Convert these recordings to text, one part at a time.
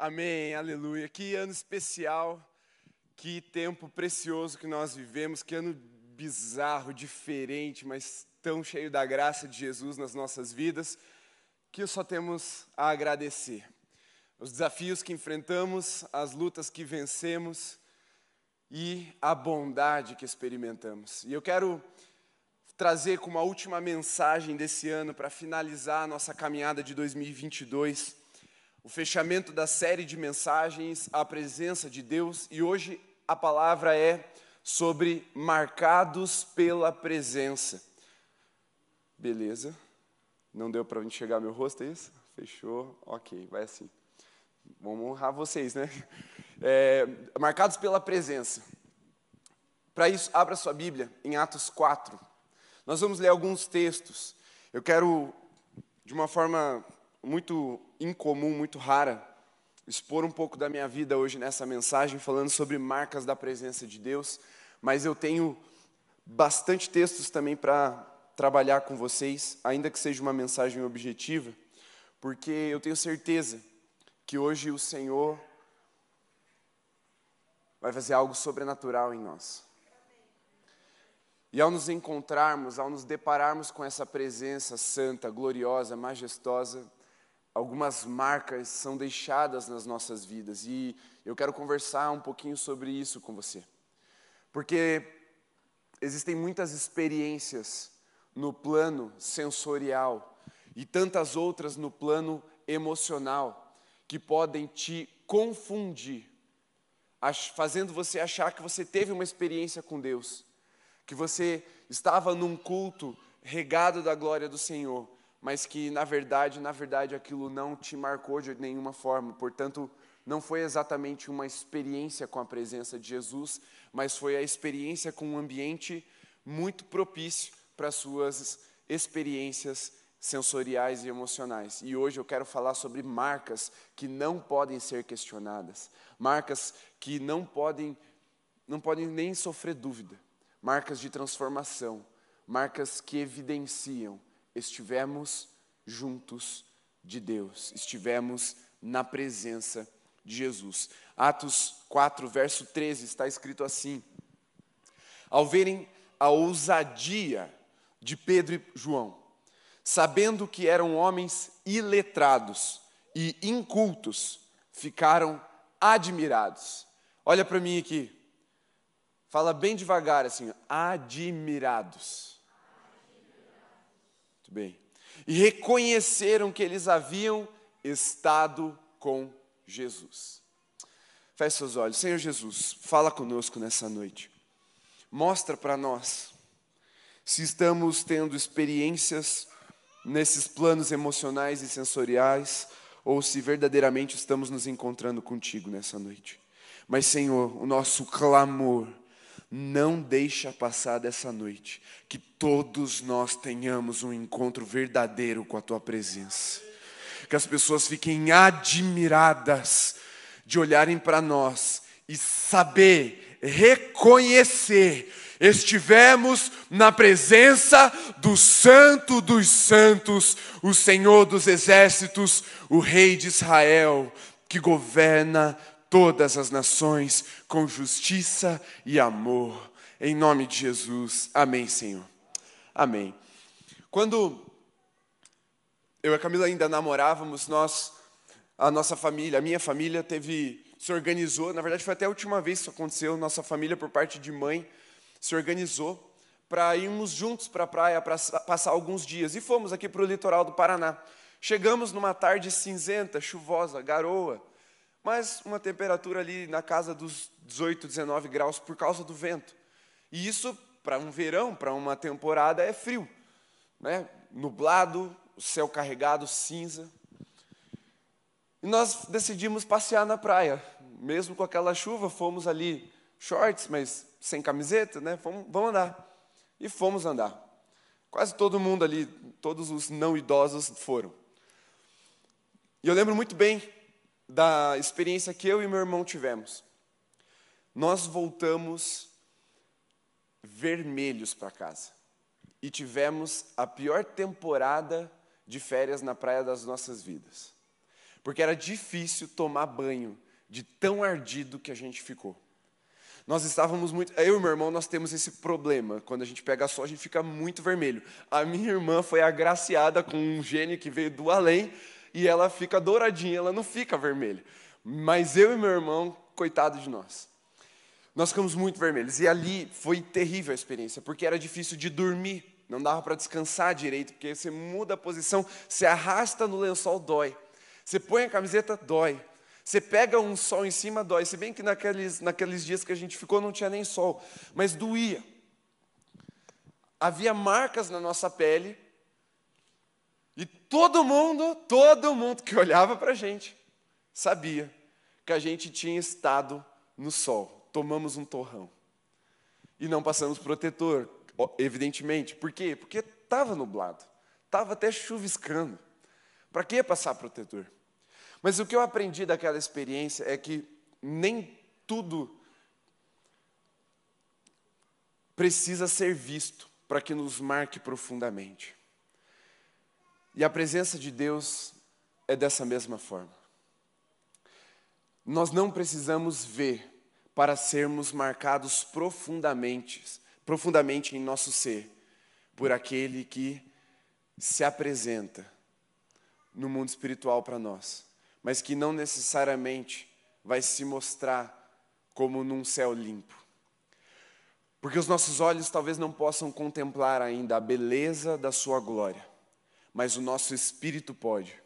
Amém, aleluia. Que ano especial, que tempo precioso que nós vivemos, que ano bizarro, diferente, mas tão cheio da graça de Jesus nas nossas vidas, que só temos a agradecer. Os desafios que enfrentamos, as lutas que vencemos e a bondade que experimentamos. E eu quero trazer como a última mensagem desse ano para finalizar a nossa caminhada de 2022 o fechamento da série de mensagens A Presença de Deus e hoje a palavra é sobre marcados pela presença. Beleza? Não deu para enxergar meu rosto, é isso? Fechou? Ok, vai assim. Vamos honrar vocês, né? É, marcados pela presença. Para isso, abra sua Bíblia em Atos 4. Nós vamos ler alguns textos. Eu quero, de uma forma muito incomum, muito rara, expor um pouco da minha vida hoje nessa mensagem, falando sobre marcas da presença de Deus, mas eu tenho bastante textos também para trabalhar com vocês, ainda que seja uma mensagem objetiva, porque eu tenho certeza que hoje o Senhor vai fazer algo sobrenatural em nós. E ao nos encontrarmos, ao nos depararmos com essa presença santa, gloriosa, majestosa, algumas marcas são deixadas nas nossas vidas e eu quero conversar um pouquinho sobre isso com você. Porque existem muitas experiências no plano sensorial e tantas outras no plano emocional que podem te confundir, fazendo você achar que você teve uma experiência com Deus, que você estava num culto regado da glória do Senhor, mas que na verdade, na verdade aquilo não te marcou de nenhuma forma. Portanto, não foi exatamente uma experiência com a presença de Jesus, mas foi a experiência com um ambiente muito propício para suas experiências sensoriais e emocionais. E hoje eu quero falar sobre marcas que não podem ser questionadas, marcas que não podem não podem nem sofrer dúvida, marcas de transformação, marcas que evidenciam estivemos juntos de Deus, estivemos na presença de Jesus. Atos 4, verso 13, está escrito assim: Ao verem a ousadia de Pedro e João, sabendo que eram homens iletrados e incultos, ficaram admirados. Olha para mim aqui. Fala bem devagar assim, admirados. Muito bem. E reconheceram que eles haviam estado com Jesus. Feche seus olhos. Senhor Jesus, fala conosco nessa noite. Mostra para nós se estamos tendo experiências nesses planos emocionais e sensoriais ou se verdadeiramente estamos nos encontrando contigo nessa noite. Mas, Senhor, o nosso clamor não deixa passar dessa noite, que todos nós tenhamos um encontro verdadeiro com a tua presença. Que as pessoas fiquem admiradas de olharem para nós e saber, reconhecer, estivemos na presença do Santo dos Santos, o Senhor dos Exércitos, o Rei de Israel, que governa todas as nações com justiça e amor. Em nome de Jesus. Amém, Senhor. Amém. Quando eu e a Camila ainda namorávamos, nós, a nossa família, a minha família teve, se organizou, na verdade foi até a última vez que isso aconteceu, nossa família por parte de mãe se organizou para irmos juntos para a praia para passar alguns dias. E fomos aqui para o litoral do Paraná. Chegamos numa tarde cinzenta, chuvosa, garoa mas uma temperatura ali na casa dos 18, 19 graus por causa do vento. E isso, para um verão, para uma temporada, é frio. Né? Nublado, céu carregado, cinza. E nós decidimos passear na praia. Mesmo com aquela chuva, fomos ali, shorts, mas sem camiseta, né? Fomos, vamos andar. E fomos andar. Quase todo mundo ali, todos os não idosos foram. E eu lembro muito bem da experiência que eu e meu irmão tivemos. Nós voltamos vermelhos para casa e tivemos a pior temporada de férias na praia das nossas vidas. porque era difícil tomar banho de tão ardido que a gente ficou. Nós estávamos muito. Eu e meu irmão, nós temos esse problema. Quando a gente pega sol, a gente fica muito vermelho. A minha irmã foi agraciada com um gênio que veio do além e ela fica douradinha, ela não fica vermelha. Mas eu e meu irmão, coitado de nós. Nós ficamos muito vermelhos. E ali foi terrível a experiência, porque era difícil de dormir. Não dava para descansar direito, porque você muda a posição, se arrasta no lençol, dói. Você põe a camiseta, dói. Você pega um sol em cima, dói. Se bem que naqueles, naqueles dias que a gente ficou não tinha nem sol, mas doía. Havia marcas na nossa pele, e todo mundo, todo mundo que olhava para a gente, sabia que a gente tinha estado no sol. Tomamos um torrão. E não passamos protetor, evidentemente. Por quê? Porque estava nublado, estava até chuviscando. Para que passar protetor? Mas o que eu aprendi daquela experiência é que nem tudo precisa ser visto para que nos marque profundamente. E a presença de Deus é dessa mesma forma. Nós não precisamos ver para sermos marcados profundamente, profundamente em nosso ser por aquele que se apresenta no mundo espiritual para nós mas que não necessariamente vai se mostrar como num céu limpo. Porque os nossos olhos talvez não possam contemplar ainda a beleza da Sua glória, mas o nosso espírito pode.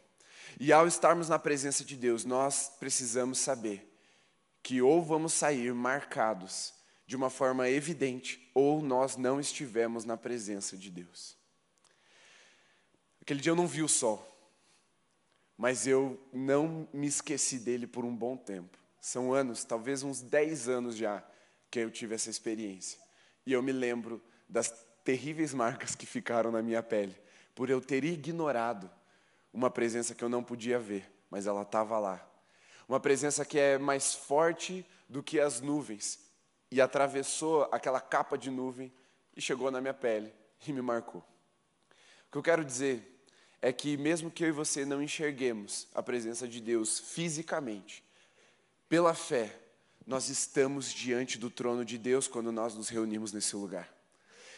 E ao estarmos na presença de Deus, nós precisamos saber que ou vamos sair marcados de uma forma evidente, ou nós não estivemos na presença de Deus. Aquele dia eu não vi o sol, mas eu não me esqueci dele por um bom tempo. São anos, talvez uns 10 anos já, que eu tive essa experiência. E eu me lembro das terríveis marcas que ficaram na minha pele, por eu ter ignorado uma presença que eu não podia ver, mas ela estava lá. Uma presença que é mais forte do que as nuvens, e atravessou aquela capa de nuvem e chegou na minha pele e me marcou. O que eu quero dizer é que, mesmo que eu e você não enxerguemos a presença de Deus fisicamente, pela fé, nós estamos diante do trono de Deus quando nós nos reunimos nesse lugar.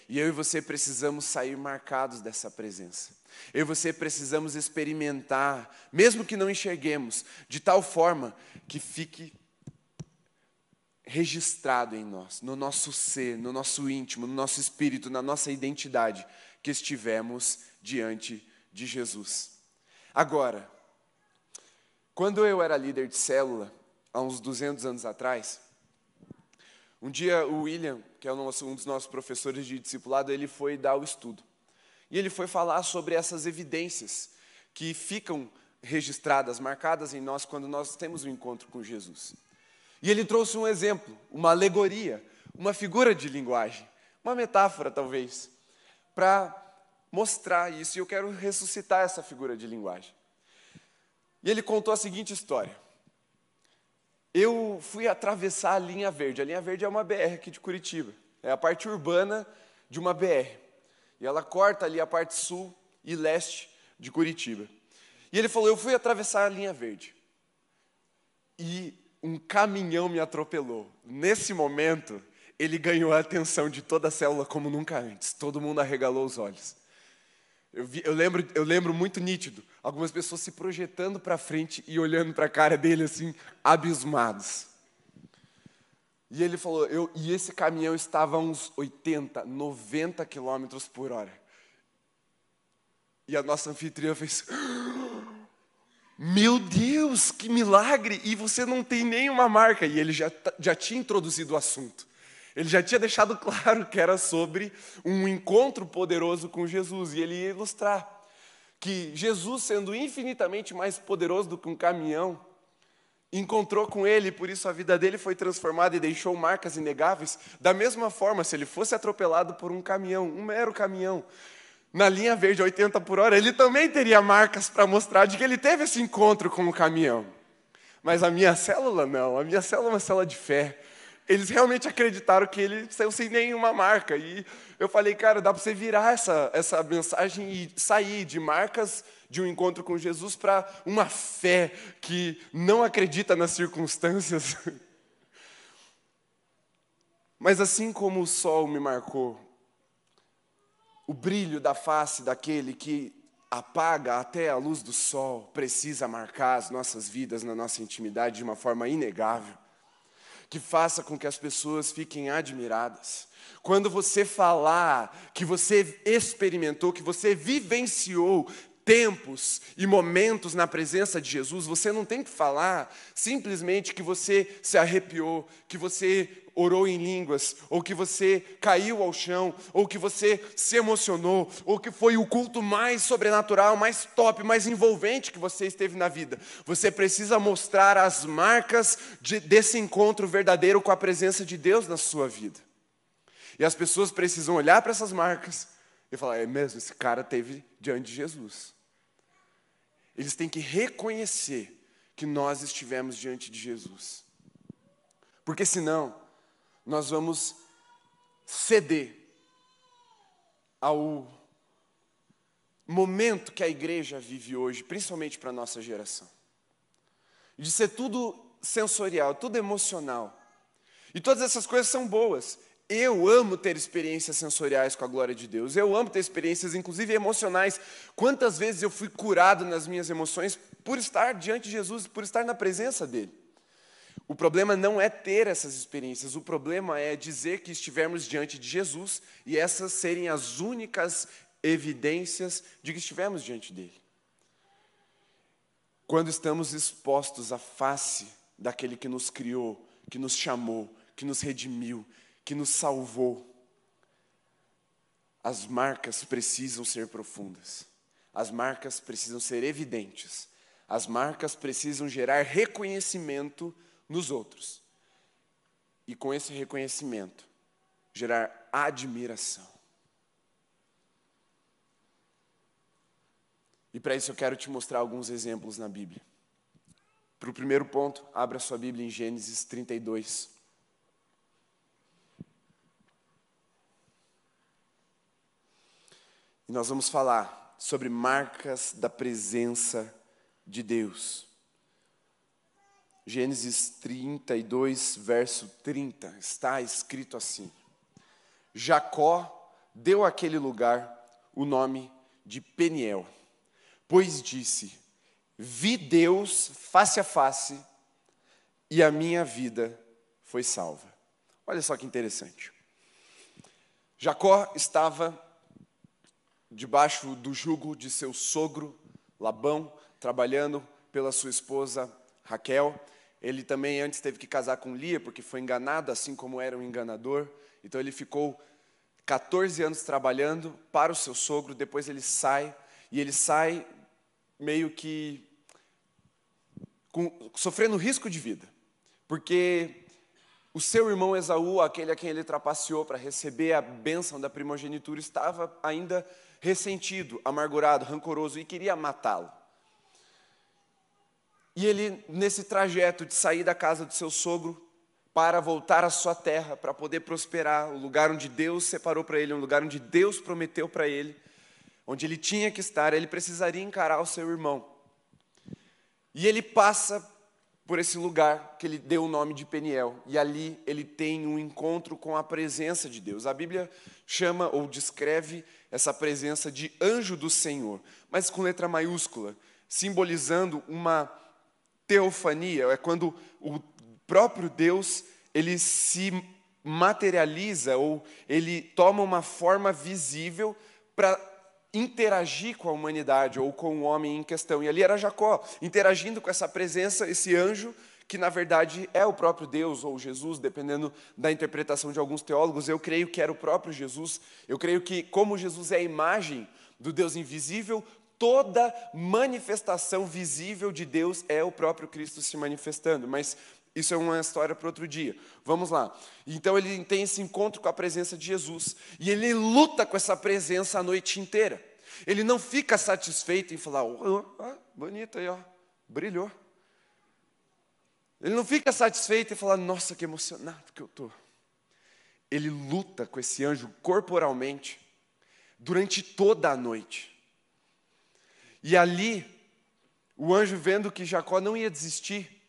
E eu e você precisamos sair marcados dessa presença. Eu e você precisamos experimentar, mesmo que não enxerguemos, de tal forma que fique registrado em nós, no nosso ser, no nosso íntimo, no nosso espírito, na nossa identidade, que estivemos diante de Jesus. Agora, quando eu era líder de célula, há uns 200 anos atrás, um dia o William, que é um dos nossos professores de discipulado, ele foi dar o estudo. E ele foi falar sobre essas evidências que ficam registradas, marcadas em nós quando nós temos um encontro com Jesus. E ele trouxe um exemplo, uma alegoria, uma figura de linguagem, uma metáfora talvez, para mostrar isso e eu quero ressuscitar essa figura de linguagem. E ele contou a seguinte história. Eu fui atravessar a linha verde. A linha verde é uma BR aqui de Curitiba. É a parte urbana de uma BR. E ela corta ali a parte sul e leste de Curitiba. E ele falou: Eu fui atravessar a linha verde. E um caminhão me atropelou. Nesse momento, ele ganhou a atenção de toda a célula como nunca antes. Todo mundo arregalou os olhos. Eu, vi, eu, lembro, eu lembro muito nítido, algumas pessoas se projetando para frente e olhando para a cara dele assim, abismados. E ele falou, eu, e esse caminhão estava a uns 80, 90 quilômetros por hora. E a nossa anfitriã fez, meu Deus, que milagre! E você não tem nenhuma marca. E ele já, já tinha introduzido o assunto. Ele já tinha deixado claro que era sobre um encontro poderoso com Jesus, e ele ia ilustrar que Jesus, sendo infinitamente mais poderoso do que um caminhão, encontrou com ele, por isso a vida dele foi transformada e deixou marcas inegáveis. Da mesma forma, se ele fosse atropelado por um caminhão, um mero caminhão, na linha verde 80 por hora, ele também teria marcas para mostrar de que ele teve esse encontro com o caminhão. Mas a minha célula não, a minha célula é uma célula de fé eles realmente acreditaram que ele saiu sem nenhuma marca. E eu falei, cara, dá para você virar essa, essa mensagem e sair de marcas de um encontro com Jesus para uma fé que não acredita nas circunstâncias. Mas assim como o sol me marcou, o brilho da face daquele que apaga até a luz do sol precisa marcar as nossas vidas na nossa intimidade de uma forma inegável, que faça com que as pessoas fiquem admiradas. Quando você falar que você experimentou, que você vivenciou tempos e momentos na presença de Jesus, você não tem que falar simplesmente que você se arrepiou, que você orou em línguas, ou que você caiu ao chão, ou que você se emocionou, ou que foi o culto mais sobrenatural, mais top, mais envolvente que você esteve na vida. Você precisa mostrar as marcas de, desse encontro verdadeiro com a presença de Deus na sua vida. E as pessoas precisam olhar para essas marcas e falar: é mesmo, esse cara teve diante de Jesus. Eles têm que reconhecer que nós estivemos diante de Jesus. Porque senão, nós vamos ceder ao momento que a igreja vive hoje, principalmente para a nossa geração. De ser tudo sensorial, tudo emocional. E todas essas coisas são boas. Eu amo ter experiências sensoriais com a glória de Deus. Eu amo ter experiências, inclusive emocionais. Quantas vezes eu fui curado nas minhas emoções por estar diante de Jesus, por estar na presença dele. O problema não é ter essas experiências, o problema é dizer que estivermos diante de Jesus e essas serem as únicas evidências de que estivemos diante dele. Quando estamos expostos à face daquele que nos criou, que nos chamou, que nos redimiu, que nos salvou. As marcas precisam ser profundas. As marcas precisam ser evidentes. As marcas precisam gerar reconhecimento nos outros. E com esse reconhecimento, gerar admiração. E para isso eu quero te mostrar alguns exemplos na Bíblia. Para o primeiro ponto, abra sua Bíblia em Gênesis 32. E nós vamos falar sobre marcas da presença de Deus. Gênesis 32, verso 30, está escrito assim: Jacó deu àquele lugar o nome de Peniel, pois disse: Vi Deus face a face e a minha vida foi salva. Olha só que interessante. Jacó estava debaixo do jugo de seu sogro Labão, trabalhando pela sua esposa Raquel. Ele também antes teve que casar com Lia, porque foi enganado, assim como era um enganador. Então ele ficou 14 anos trabalhando para o seu sogro, depois ele sai, e ele sai meio que com, sofrendo risco de vida, porque o seu irmão Esaú, aquele a quem ele trapaceou para receber a bênção da primogenitura, estava ainda ressentido, amargurado, rancoroso e queria matá-lo. E ele, nesse trajeto de sair da casa do seu sogro para voltar à sua terra, para poder prosperar, o lugar onde Deus separou para ele, um lugar onde Deus prometeu para ele, onde ele tinha que estar, ele precisaria encarar o seu irmão. E ele passa por esse lugar que ele deu o nome de Peniel. E ali ele tem um encontro com a presença de Deus. A Bíblia chama ou descreve essa presença de anjo do Senhor, mas com letra maiúscula, simbolizando uma teofania, é quando o próprio Deus ele se materializa ou ele toma uma forma visível para interagir com a humanidade ou com o homem em questão. E ali era Jacó, interagindo com essa presença, esse anjo, que na verdade é o próprio Deus ou Jesus, dependendo da interpretação de alguns teólogos. Eu creio que era o próprio Jesus. Eu creio que, como Jesus é a imagem do Deus invisível, toda manifestação visível de Deus é o próprio Cristo se manifestando. Mas isso é uma história para outro dia. Vamos lá. Então ele tem esse encontro com a presença de Jesus. E ele luta com essa presença a noite inteira. Ele não fica satisfeito em falar, oh, oh, bonito aí, ó, brilhou. Ele não fica satisfeito em falar, nossa, que emocionado que eu estou. Ele luta com esse anjo corporalmente durante toda a noite. E ali, o anjo vendo que Jacó não ia desistir,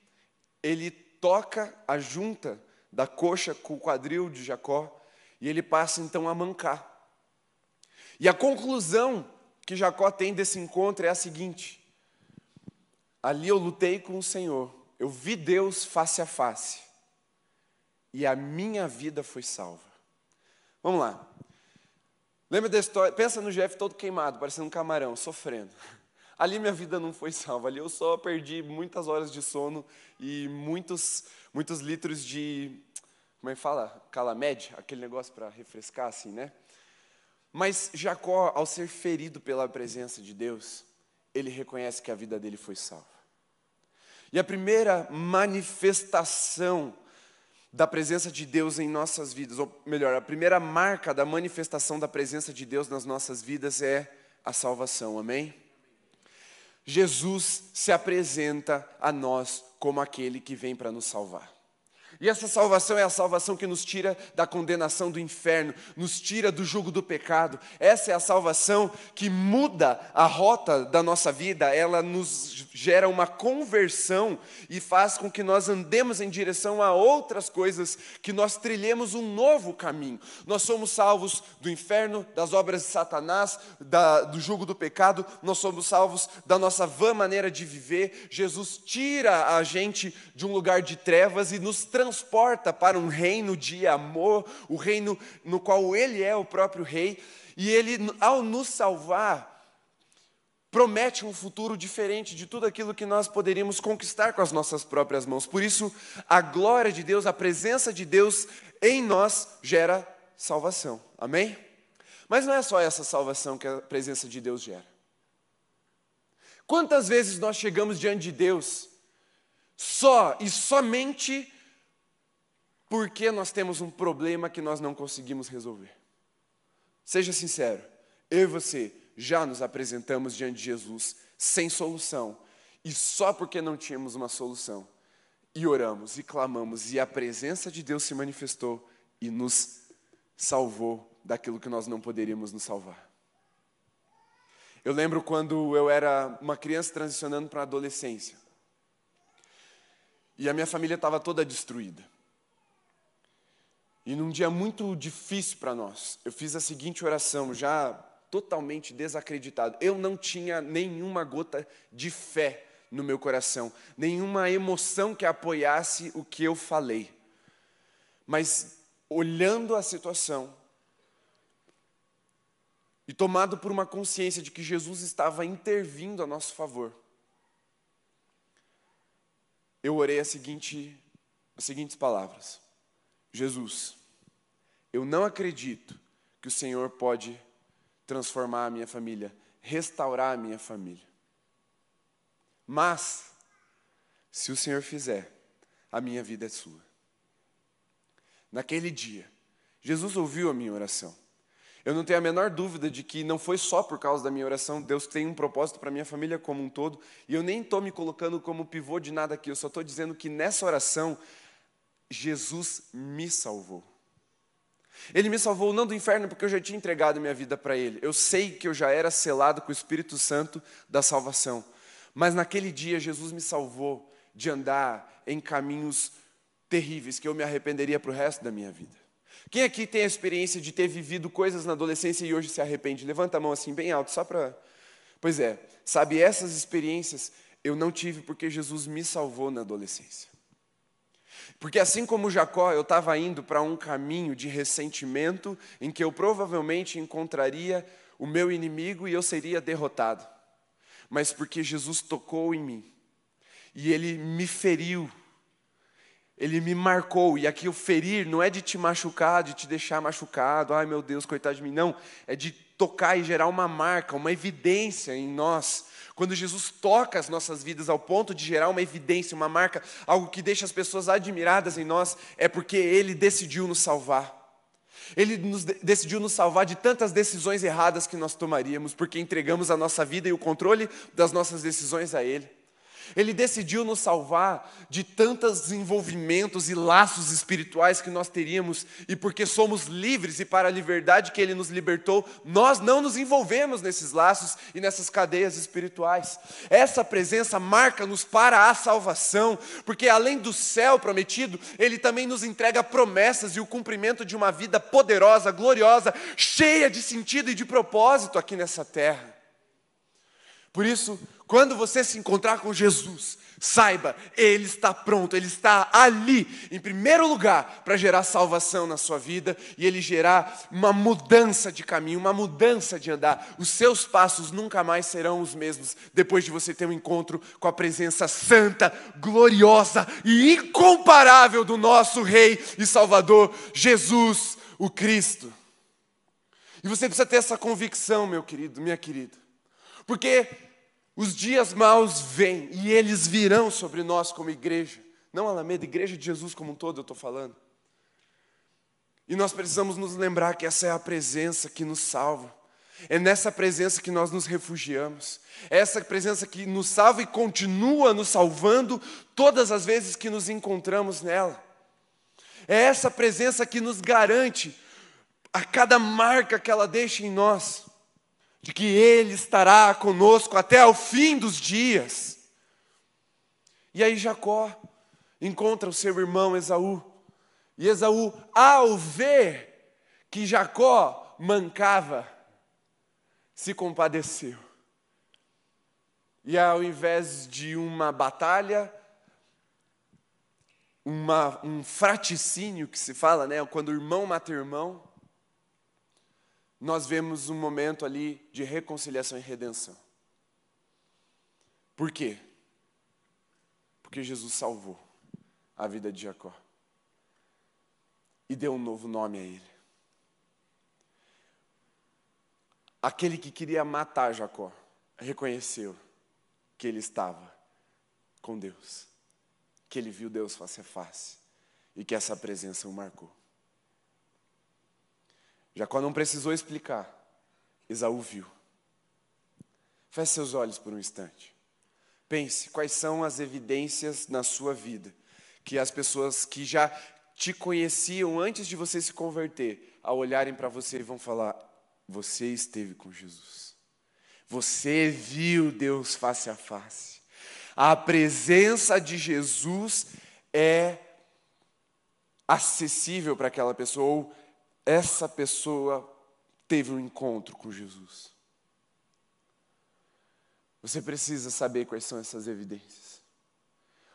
ele toca a junta da coxa com o quadril de Jacó e ele passa então a mancar. E a conclusão que Jacó tem desse encontro é a seguinte: ali eu lutei com o Senhor, eu vi Deus face a face, e a minha vida foi salva. Vamos lá. Lembra da história? Pensa no Jeff todo queimado, parecendo um camarão, sofrendo. Ali minha vida não foi salva, ali eu só perdi muitas horas de sono e muitos, muitos litros de, como é que fala? Calamed, aquele negócio para refrescar assim, né? Mas Jacó, ao ser ferido pela presença de Deus, ele reconhece que a vida dele foi salva. E a primeira manifestação da presença de Deus em nossas vidas, ou melhor, a primeira marca da manifestação da presença de Deus nas nossas vidas é a salvação, amém? Jesus se apresenta a nós como aquele que vem para nos salvar. E essa salvação é a salvação que nos tira da condenação do inferno, nos tira do jugo do pecado. Essa é a salvação que muda a rota da nossa vida, ela nos gera uma conversão e faz com que nós andemos em direção a outras coisas, que nós trilhemos um novo caminho. Nós somos salvos do inferno, das obras de Satanás, da, do jugo do pecado, nós somos salvos da nossa vã maneira de viver. Jesus tira a gente de um lugar de trevas e nos transforma transporta para um reino de amor, o reino no qual Ele é o próprio Rei, e Ele, ao nos salvar, promete um futuro diferente de tudo aquilo que nós poderíamos conquistar com as nossas próprias mãos. Por isso, a glória de Deus, a presença de Deus em nós gera salvação. Amém? Mas não é só essa salvação que a presença de Deus gera. Quantas vezes nós chegamos diante de Deus só e somente porque nós temos um problema que nós não conseguimos resolver. Seja sincero, eu e você já nos apresentamos diante de Jesus sem solução, e só porque não tínhamos uma solução, e oramos e clamamos, e a presença de Deus se manifestou e nos salvou daquilo que nós não poderíamos nos salvar. Eu lembro quando eu era uma criança transicionando para a adolescência, e a minha família estava toda destruída. E num dia muito difícil para nós, eu fiz a seguinte oração, já totalmente desacreditado. Eu não tinha nenhuma gota de fé no meu coração, nenhuma emoção que apoiasse o que eu falei. Mas olhando a situação e tomado por uma consciência de que Jesus estava intervindo a nosso favor, eu orei a seguinte, as seguintes palavras: Jesus, eu não acredito que o Senhor pode transformar a minha família, restaurar a minha família. Mas, se o Senhor fizer, a minha vida é sua. Naquele dia, Jesus ouviu a minha oração. Eu não tenho a menor dúvida de que não foi só por causa da minha oração, Deus tem um propósito para a minha família como um todo, e eu nem estou me colocando como pivô de nada aqui, eu só estou dizendo que nessa oração, Jesus me salvou. Ele me salvou não do inferno porque eu já tinha entregado minha vida para Ele. Eu sei que eu já era selado com o Espírito Santo da salvação. Mas naquele dia Jesus me salvou de andar em caminhos terríveis que eu me arrependeria para o resto da minha vida. Quem aqui tem a experiência de ter vivido coisas na adolescência e hoje se arrepende? Levanta a mão assim bem alto, só para. Pois é, sabe, essas experiências eu não tive porque Jesus me salvou na adolescência. Porque assim como Jacó, eu estava indo para um caminho de ressentimento em que eu provavelmente encontraria o meu inimigo e eu seria derrotado. Mas porque Jesus tocou em mim e ele me feriu, ele me marcou. E aqui o ferir não é de te machucar, de te deixar machucado, ai meu Deus, coitado de mim, não. É de tocar e gerar uma marca, uma evidência em nós quando Jesus toca as nossas vidas ao ponto de gerar uma evidência, uma marca, algo que deixa as pessoas admiradas em nós, é porque Ele decidiu nos salvar. Ele nos decidiu nos salvar de tantas decisões erradas que nós tomaríamos, porque entregamos a nossa vida e o controle das nossas decisões a Ele. Ele decidiu nos salvar de tantos envolvimentos e laços espirituais que nós teríamos, e porque somos livres e para a liberdade que Ele nos libertou, nós não nos envolvemos nesses laços e nessas cadeias espirituais. Essa presença marca-nos para a salvação, porque além do céu prometido, Ele também nos entrega promessas e o cumprimento de uma vida poderosa, gloriosa, cheia de sentido e de propósito aqui nessa terra. Por isso, quando você se encontrar com Jesus, saiba, Ele está pronto, Ele está ali, em primeiro lugar, para gerar salvação na sua vida e Ele gerar uma mudança de caminho, uma mudança de andar. Os seus passos nunca mais serão os mesmos depois de você ter um encontro com a presença santa, gloriosa e incomparável do nosso Rei e Salvador, Jesus, o Cristo. E você precisa ter essa convicção, meu querido, minha querida, porque os dias maus vêm e eles virão sobre nós como igreja. Não Alameda, igreja de Jesus como um todo, eu estou falando. E nós precisamos nos lembrar que essa é a presença que nos salva. É nessa presença que nós nos refugiamos. É essa presença que nos salva e continua nos salvando todas as vezes que nos encontramos nela. É essa presença que nos garante a cada marca que ela deixa em nós de que Ele estará conosco até o fim dos dias. E aí Jacó encontra o seu irmão Esaú. E Esaú, ao ver que Jacó mancava, se compadeceu. E ao invés de uma batalha, uma, um fraticínio que se fala, né, quando o irmão mata irmão, nós vemos um momento ali de reconciliação e redenção. Por quê? Porque Jesus salvou a vida de Jacó e deu um novo nome a ele. Aquele que queria matar Jacó reconheceu que ele estava com Deus, que ele viu Deus face a face e que essa presença o marcou. Jacó não precisou explicar, Esaú viu. Feche seus olhos por um instante. Pense quais são as evidências na sua vida que as pessoas que já te conheciam antes de você se converter, ao olharem para você, vão falar: Você esteve com Jesus. Você viu Deus face a face. A presença de Jesus é acessível para aquela pessoa, ou essa pessoa teve um encontro com Jesus. Você precisa saber quais são essas evidências.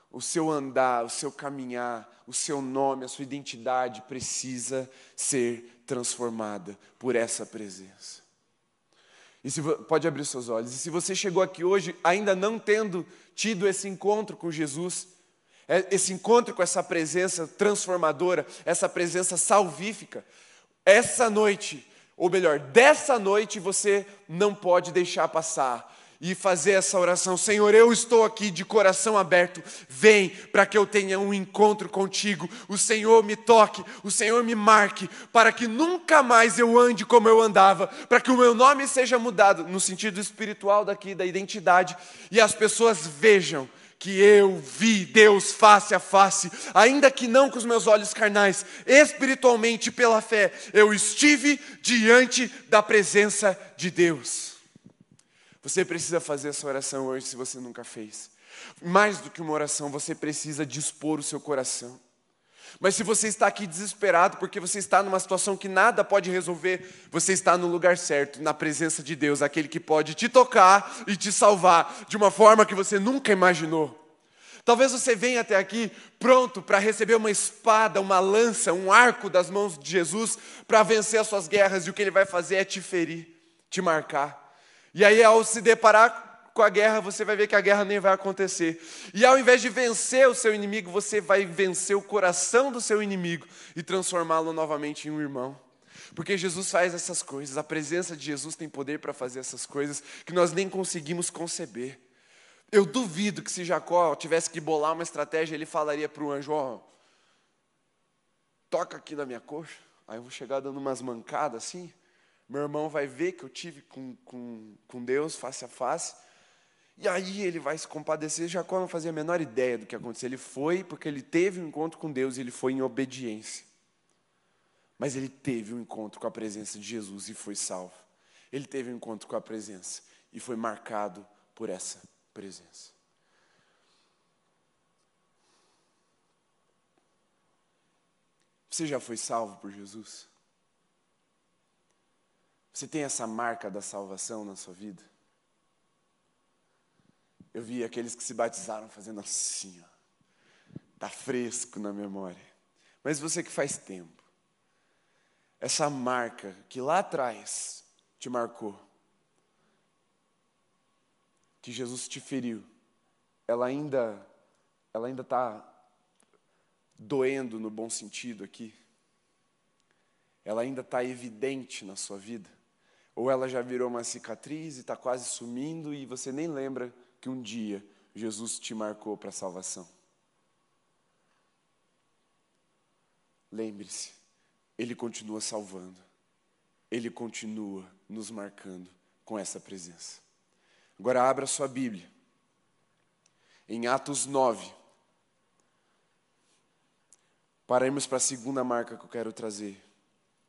O seu andar, o seu caminhar, o seu nome, a sua identidade precisa ser transformada por essa presença. E se, pode abrir seus olhos. E se você chegou aqui hoje ainda não tendo tido esse encontro com Jesus, é, esse encontro com essa presença transformadora, essa presença salvífica, essa noite, ou melhor, dessa noite você não pode deixar passar e fazer essa oração: Senhor, eu estou aqui de coração aberto, vem para que eu tenha um encontro contigo. O Senhor me toque, o Senhor me marque, para que nunca mais eu ande como eu andava, para que o meu nome seja mudado no sentido espiritual daqui, da identidade, e as pessoas vejam que eu vi Deus face a face, ainda que não com os meus olhos carnais, espiritualmente pela fé, eu estive diante da presença de Deus. Você precisa fazer essa oração hoje se você nunca fez. Mais do que uma oração, você precisa dispor o seu coração. Mas se você está aqui desesperado porque você está numa situação que nada pode resolver, você está no lugar certo, na presença de Deus, aquele que pode te tocar e te salvar de uma forma que você nunca imaginou. Talvez você venha até aqui pronto para receber uma espada, uma lança, um arco das mãos de Jesus para vencer as suas guerras, e o que ele vai fazer é te ferir, te marcar. E aí, ao se deparar com a guerra, você vai ver que a guerra nem vai acontecer. E ao invés de vencer o seu inimigo, você vai vencer o coração do seu inimigo e transformá-lo novamente em um irmão. Porque Jesus faz essas coisas, a presença de Jesus tem poder para fazer essas coisas que nós nem conseguimos conceber. Eu duvido que se Jacó tivesse que bolar uma estratégia, ele falaria para o anjo: ó, toca aqui na minha coxa, aí eu vou chegar dando umas mancadas assim. Meu irmão vai ver que eu tive com, com, com Deus face a face E aí ele vai se compadecer. Jacó não fazia a menor ideia do que aconteceu. Ele foi porque ele teve um encontro com Deus e ele foi em obediência. Mas ele teve um encontro com a presença de Jesus e foi salvo. Ele teve um encontro com a presença e foi marcado por essa presença. Você já foi salvo por Jesus? Você tem essa marca da salvação na sua vida? Eu vi aqueles que se batizaram fazendo assim, ó. Tá fresco na memória. Mas você que faz tempo, essa marca que lá atrás te marcou, que Jesus te feriu, ela ainda, ela ainda está doendo no bom sentido aqui? Ela ainda está evidente na sua vida? Ou ela já virou uma cicatriz e está quase sumindo e você nem lembra que um dia Jesus te marcou para a salvação? Lembre-se, Ele continua salvando, Ele continua nos marcando com essa presença. Agora abra sua Bíblia, em Atos 9, para irmos para a segunda marca que eu quero trazer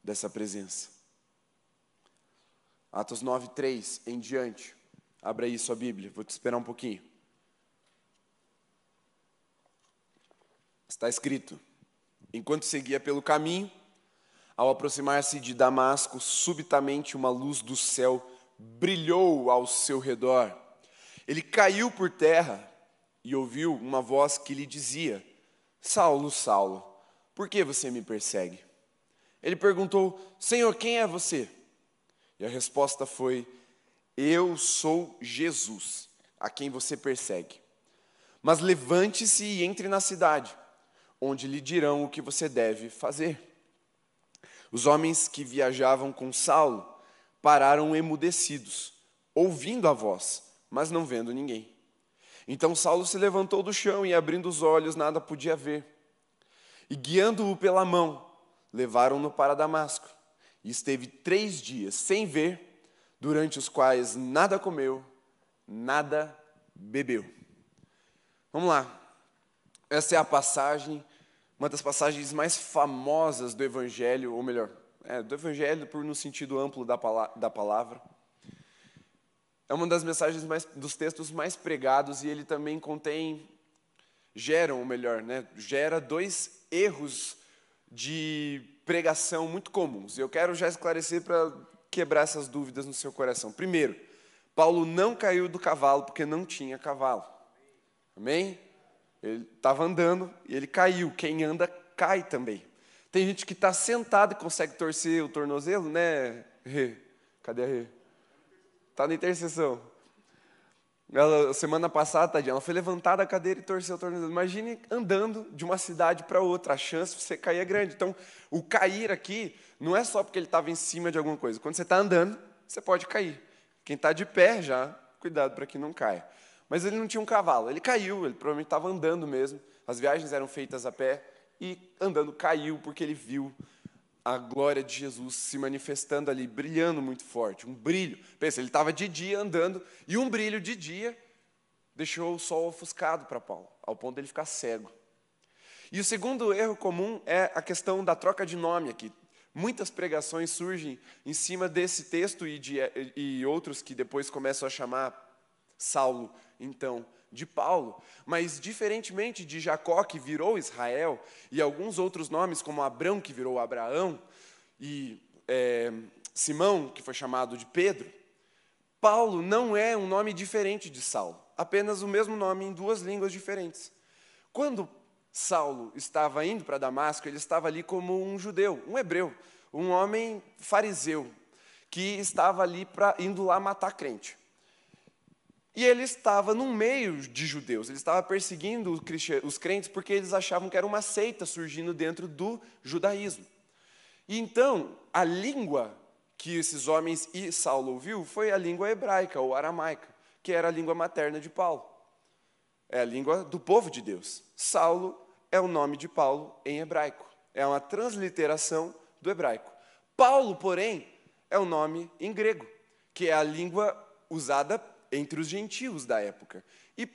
dessa presença. Atos 9, 3 em diante. Abra aí sua Bíblia, vou te esperar um pouquinho. Está escrito: Enquanto seguia pelo caminho, ao aproximar-se de Damasco, subitamente uma luz do céu brilhou ao seu redor. Ele caiu por terra e ouviu uma voz que lhe dizia: Saulo, Saulo, por que você me persegue? Ele perguntou: Senhor, quem é você? E a resposta foi: Eu sou Jesus, a quem você persegue. Mas levante-se e entre na cidade, onde lhe dirão o que você deve fazer. Os homens que viajavam com Saulo pararam emudecidos, ouvindo a voz, mas não vendo ninguém. Então Saulo se levantou do chão e, abrindo os olhos, nada podia ver e guiando-o pela mão, levaram-no para Damasco. E esteve três dias sem ver, durante os quais nada comeu, nada bebeu. Vamos lá. Essa é a passagem, uma das passagens mais famosas do Evangelho, ou melhor, é, do Evangelho por no sentido amplo da, da palavra. É uma das mensagens mais, dos textos mais pregados e ele também contém, geram, ou melhor, né, gera dois erros de pregação muito comuns. Eu quero já esclarecer para quebrar essas dúvidas no seu coração. Primeiro, Paulo não caiu do cavalo porque não tinha cavalo. Amém? Ele estava andando e ele caiu. Quem anda cai também. Tem gente que está sentado e consegue torcer o tornozelo, né? Cadê a Rê? Está na intercessão. Ela, semana passada, tadinha, ela foi levantar da cadeira e torceu o tornozelo. Imagine andando de uma cidade para outra, a chance de você cair é grande. Então, o cair aqui não é só porque ele estava em cima de alguma coisa. Quando você está andando, você pode cair. Quem está de pé já, cuidado para que não caia. Mas ele não tinha um cavalo, ele caiu, ele provavelmente estava andando mesmo. As viagens eram feitas a pé e andando caiu porque ele viu a glória de Jesus se manifestando ali, brilhando muito forte, um brilho. Pensa, ele estava de dia andando e um brilho de dia deixou o sol ofuscado para Paulo, ao ponto dele ficar cego. E o segundo erro comum é a questão da troca de nome aqui. Muitas pregações surgem em cima desse texto e, de, e outros que depois começam a chamar Saulo, então, de Paulo, mas diferentemente de Jacó, que virou Israel, e alguns outros nomes, como Abrão, que virou Abraão, e é, Simão, que foi chamado de Pedro, Paulo não é um nome diferente de Saulo, apenas o mesmo nome em duas línguas diferentes. Quando Saulo estava indo para Damasco, ele estava ali como um judeu, um hebreu, um homem fariseu, que estava ali pra, indo lá matar crente. E ele estava no meio de judeus, ele estava perseguindo os crentes porque eles achavam que era uma seita surgindo dentro do judaísmo. E então, a língua que esses homens e Saulo ouviu foi a língua hebraica ou aramaica, que era a língua materna de Paulo. É a língua do povo de Deus. Saulo é o nome de Paulo em hebraico. É uma transliteração do hebraico. Paulo, porém, é o nome em grego, que é a língua usada entre os gentios da época. E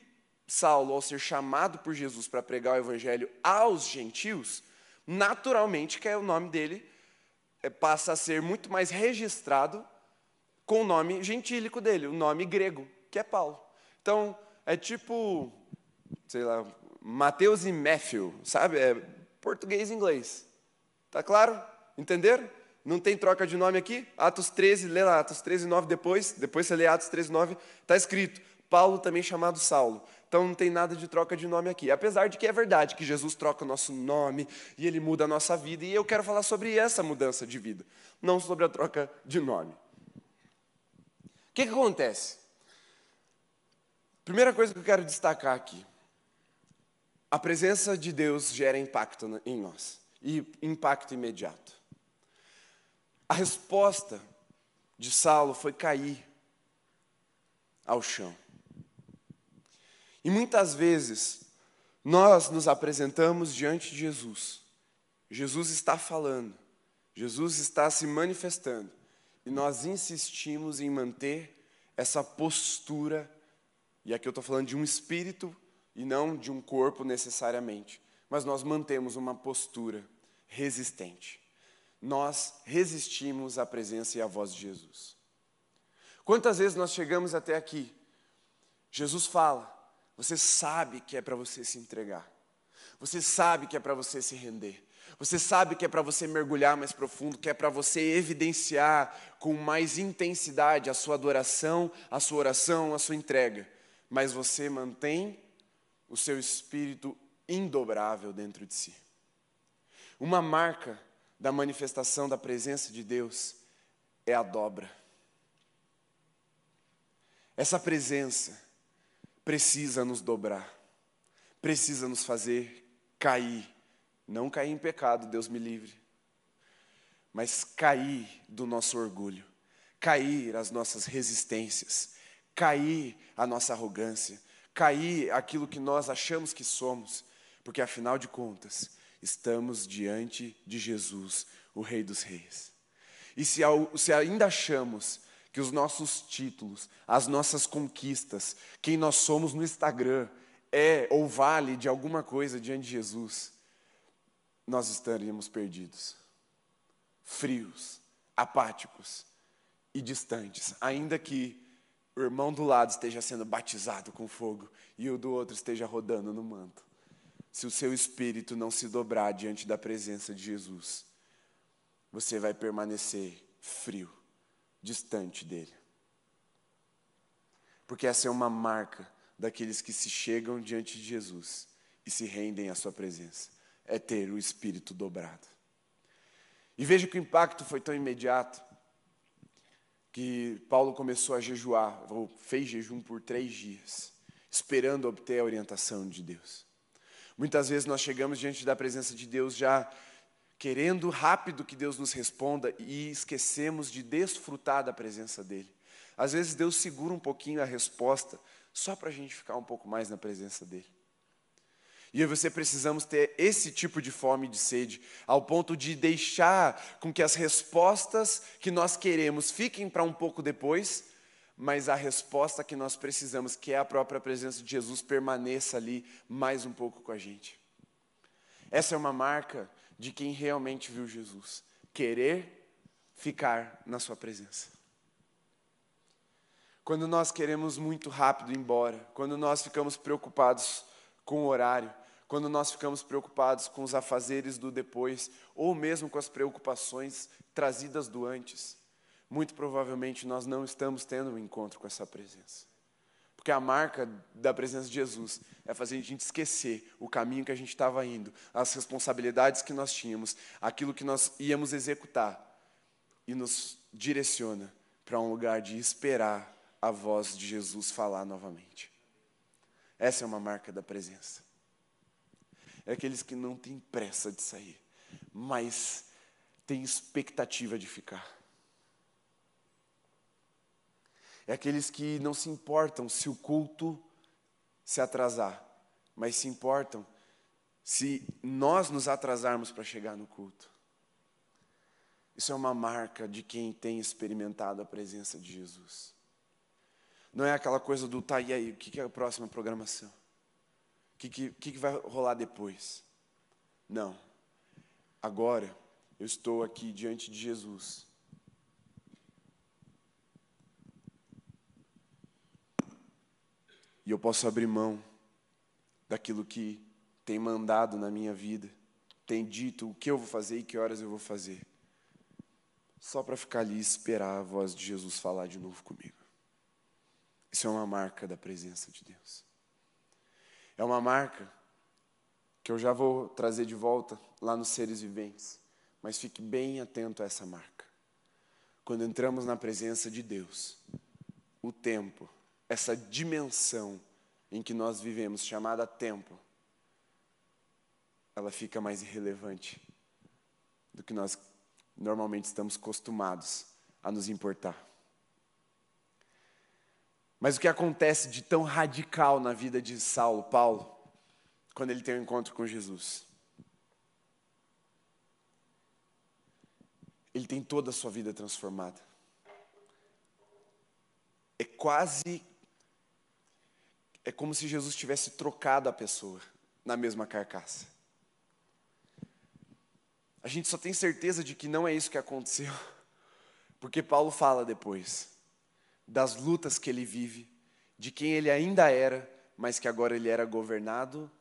Saulo, ao ser chamado por Jesus para pregar o evangelho aos gentios, naturalmente que é o nome dele é, passa a ser muito mais registrado com o nome gentílico dele, o nome grego, que é Paulo. Então, é tipo, sei lá, Mateus e Matthew, sabe? É português e inglês. Tá claro? Entenderam? Não tem troca de nome aqui? Atos 13, lê lá, Atos 13, 9 depois, depois você lê Atos 13, 9, está escrito, Paulo também chamado Saulo. Então não tem nada de troca de nome aqui. Apesar de que é verdade que Jesus troca o nosso nome e ele muda a nossa vida, e eu quero falar sobre essa mudança de vida, não sobre a troca de nome. O que, que acontece? Primeira coisa que eu quero destacar aqui: a presença de Deus gera impacto em nós, e impacto imediato. A resposta de Saulo foi cair ao chão. E muitas vezes nós nos apresentamos diante de Jesus. Jesus está falando, Jesus está se manifestando, e nós insistimos em manter essa postura, e aqui eu estou falando de um espírito e não de um corpo necessariamente, mas nós mantemos uma postura resistente nós resistimos à presença e à voz de Jesus. Quantas vezes nós chegamos até aqui? Jesus fala, você sabe que é para você se entregar, você sabe que é para você se render, você sabe que é para você mergulhar mais profundo, que é para você evidenciar com mais intensidade a sua adoração, a sua oração, a sua entrega, mas você mantém o seu espírito indobrável dentro de si. Uma marca da manifestação da presença de Deus é a dobra. Essa presença precisa nos dobrar, precisa nos fazer cair, não cair em pecado, Deus me livre, mas cair do nosso orgulho, cair as nossas resistências, cair a nossa arrogância, cair aquilo que nós achamos que somos, porque afinal de contas, estamos diante de Jesus, o Rei dos Reis. E se, se ainda achamos que os nossos títulos, as nossas conquistas, quem nós somos no Instagram, é ou vale de alguma coisa diante de Jesus, nós estaríamos perdidos, frios, apáticos e distantes, ainda que o irmão do lado esteja sendo batizado com fogo e o do outro esteja rodando no manto se o seu espírito não se dobrar diante da presença de Jesus, você vai permanecer frio, distante dele. Porque essa é uma marca daqueles que se chegam diante de Jesus e se rendem à sua presença, é ter o espírito dobrado. E veja que o impacto foi tão imediato que Paulo começou a jejuar, ou fez jejum por três dias, esperando obter a orientação de Deus. Muitas vezes nós chegamos diante da presença de Deus já querendo rápido que Deus nos responda e esquecemos de desfrutar da presença dEle. Às vezes Deus segura um pouquinho a resposta só para a gente ficar um pouco mais na presença dEle. E eu e você precisamos ter esse tipo de fome e de sede, ao ponto de deixar com que as respostas que nós queremos fiquem para um pouco depois mas a resposta que nós precisamos, que é a própria presença de Jesus, permaneça ali mais um pouco com a gente. Essa é uma marca de quem realmente viu Jesus, querer ficar na Sua presença. Quando nós queremos muito rápido ir embora, quando nós ficamos preocupados com o horário, quando nós ficamos preocupados com os afazeres do depois, ou mesmo com as preocupações trazidas do antes, muito provavelmente nós não estamos tendo um encontro com essa presença. Porque a marca da presença de Jesus é fazer a gente esquecer o caminho que a gente estava indo, as responsabilidades que nós tínhamos, aquilo que nós íamos executar, e nos direciona para um lugar de esperar a voz de Jesus falar novamente. Essa é uma marca da presença. É aqueles que não têm pressa de sair, mas têm expectativa de ficar. É aqueles que não se importam se o culto se atrasar, mas se importam se nós nos atrasarmos para chegar no culto. Isso é uma marca de quem tem experimentado a presença de Jesus. Não é aquela coisa do tá, e aí, o que é a próxima programação? O que, que, que vai rolar depois? Não. Agora eu estou aqui diante de Jesus. E eu posso abrir mão daquilo que tem mandado na minha vida, tem dito o que eu vou fazer e que horas eu vou fazer, só para ficar ali e esperar a voz de Jesus falar de novo comigo. Isso é uma marca da presença de Deus. É uma marca que eu já vou trazer de volta lá nos seres viventes, mas fique bem atento a essa marca. Quando entramos na presença de Deus, o tempo, essa dimensão em que nós vivemos, chamada tempo, ela fica mais irrelevante do que nós normalmente estamos acostumados a nos importar. Mas o que acontece de tão radical na vida de Saulo, Paulo, quando ele tem um encontro com Jesus? Ele tem toda a sua vida transformada. É quase. É como se Jesus tivesse trocado a pessoa na mesma carcaça. A gente só tem certeza de que não é isso que aconteceu, porque Paulo fala depois das lutas que ele vive, de quem ele ainda era, mas que agora ele era governado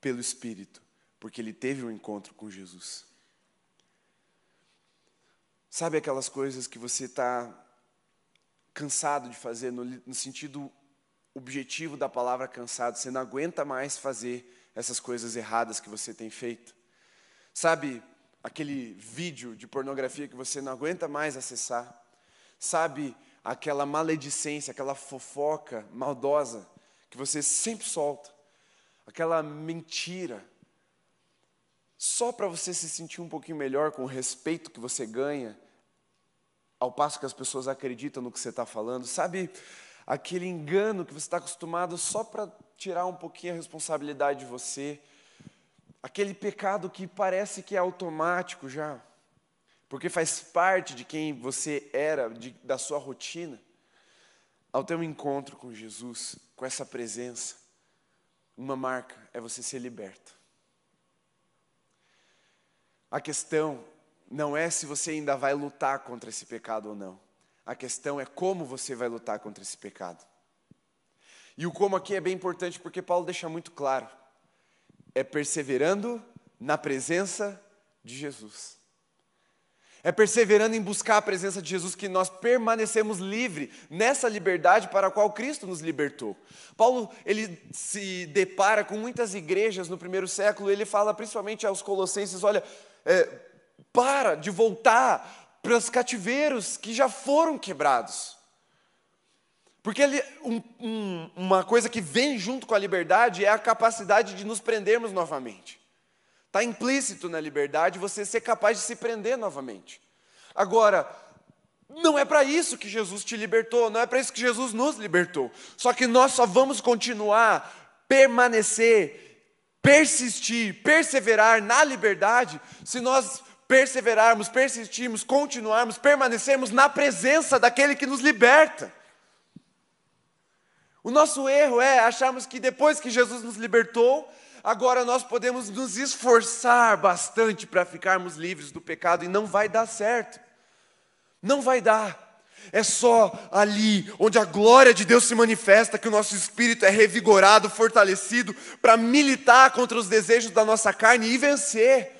pelo Espírito, porque ele teve um encontro com Jesus. Sabe aquelas coisas que você está cansado de fazer, no, no sentido objetivo da palavra cansado, você não aguenta mais fazer essas coisas erradas que você tem feito? Sabe aquele vídeo de pornografia que você não aguenta mais acessar, sabe aquela maledicência, aquela fofoca maldosa que você sempre solta, aquela mentira, só para você se sentir um pouquinho melhor com o respeito que você ganha, ao passo que as pessoas acreditam no que você está falando, sabe aquele engano que você está acostumado só para tirar um pouquinho a responsabilidade de você aquele pecado que parece que é automático já, porque faz parte de quem você era, de, da sua rotina, ao ter um encontro com Jesus, com essa presença, uma marca é você ser liberto. A questão não é se você ainda vai lutar contra esse pecado ou não. A questão é como você vai lutar contra esse pecado. E o como aqui é bem importante porque Paulo deixa muito claro é perseverando na presença de Jesus. É perseverando em buscar a presença de Jesus que nós permanecemos livres nessa liberdade para a qual Cristo nos libertou. Paulo, ele se depara com muitas igrejas no primeiro século, ele fala principalmente aos colossenses, olha, é, para de voltar para os cativeiros que já foram quebrados. Porque ele, um, um, uma coisa que vem junto com a liberdade é a capacidade de nos prendermos novamente. Está implícito na liberdade você ser capaz de se prender novamente. Agora, não é para isso que Jesus te libertou, não é para isso que Jesus nos libertou. Só que nós só vamos continuar, permanecer, persistir, perseverar na liberdade se nós perseverarmos, persistirmos, continuarmos, permanecermos na presença daquele que nos liberta. O nosso erro é acharmos que depois que Jesus nos libertou, agora nós podemos nos esforçar bastante para ficarmos livres do pecado e não vai dar certo. Não vai dar. É só ali onde a glória de Deus se manifesta que o nosso espírito é revigorado, fortalecido para militar contra os desejos da nossa carne e vencer.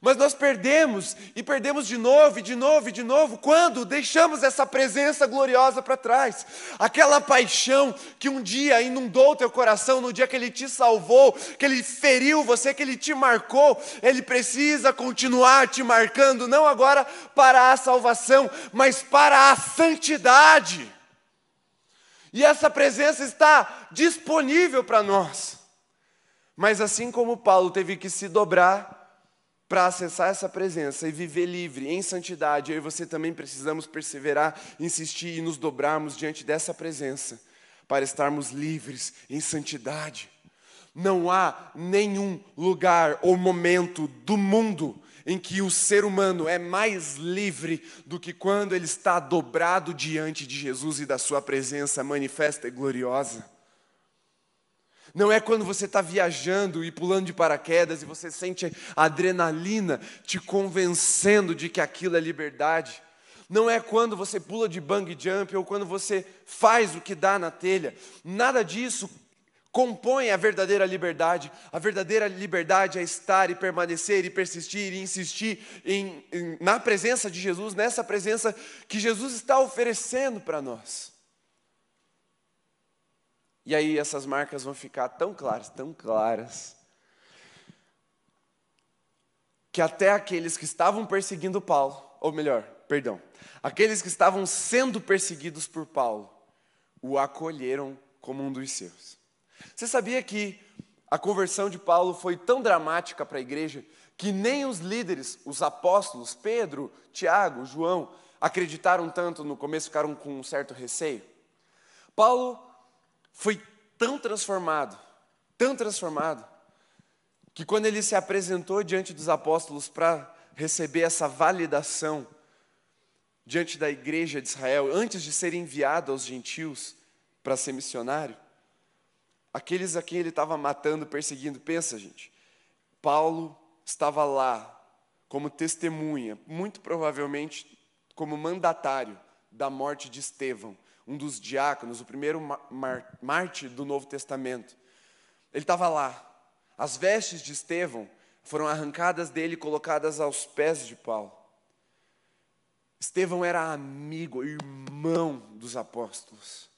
Mas nós perdemos, e perdemos de novo, e de novo, e de novo, quando deixamos essa presença gloriosa para trás. Aquela paixão que um dia inundou teu coração, no dia que Ele te salvou, que Ele feriu você, que Ele te marcou, Ele precisa continuar te marcando, não agora para a salvação, mas para a santidade. E essa presença está disponível para nós. Mas assim como Paulo teve que se dobrar, para acessar essa presença e viver livre, em santidade, eu e você também precisamos perseverar, insistir e nos dobrarmos diante dessa presença, para estarmos livres em santidade. Não há nenhum lugar ou momento do mundo em que o ser humano é mais livre do que quando ele está dobrado diante de Jesus e da Sua presença manifesta e gloriosa. Não é quando você está viajando e pulando de paraquedas e você sente a adrenalina te convencendo de que aquilo é liberdade. Não é quando você pula de bang jump ou quando você faz o que dá na telha. Nada disso compõe a verdadeira liberdade. A verdadeira liberdade é estar e permanecer e persistir e insistir em, em, na presença de Jesus, nessa presença que Jesus está oferecendo para nós. E aí essas marcas vão ficar tão claras, tão claras, que até aqueles que estavam perseguindo Paulo, ou melhor, perdão, aqueles que estavam sendo perseguidos por Paulo, o acolheram como um dos seus. Você sabia que a conversão de Paulo foi tão dramática para a igreja que nem os líderes, os apóstolos, Pedro, Tiago, João, acreditaram tanto no começo, ficaram com um certo receio? Paulo foi tão transformado, tão transformado, que quando ele se apresentou diante dos apóstolos para receber essa validação diante da igreja de Israel, antes de ser enviado aos gentios para ser missionário, aqueles a quem ele estava matando, perseguindo, pensa, gente, Paulo estava lá como testemunha, muito provavelmente como mandatário da morte de Estevão, um dos diáconos, o primeiro mártir do Novo Testamento. Ele estava lá. As vestes de Estevão foram arrancadas dele e colocadas aos pés de Paulo. Estevão era amigo, irmão dos apóstolos.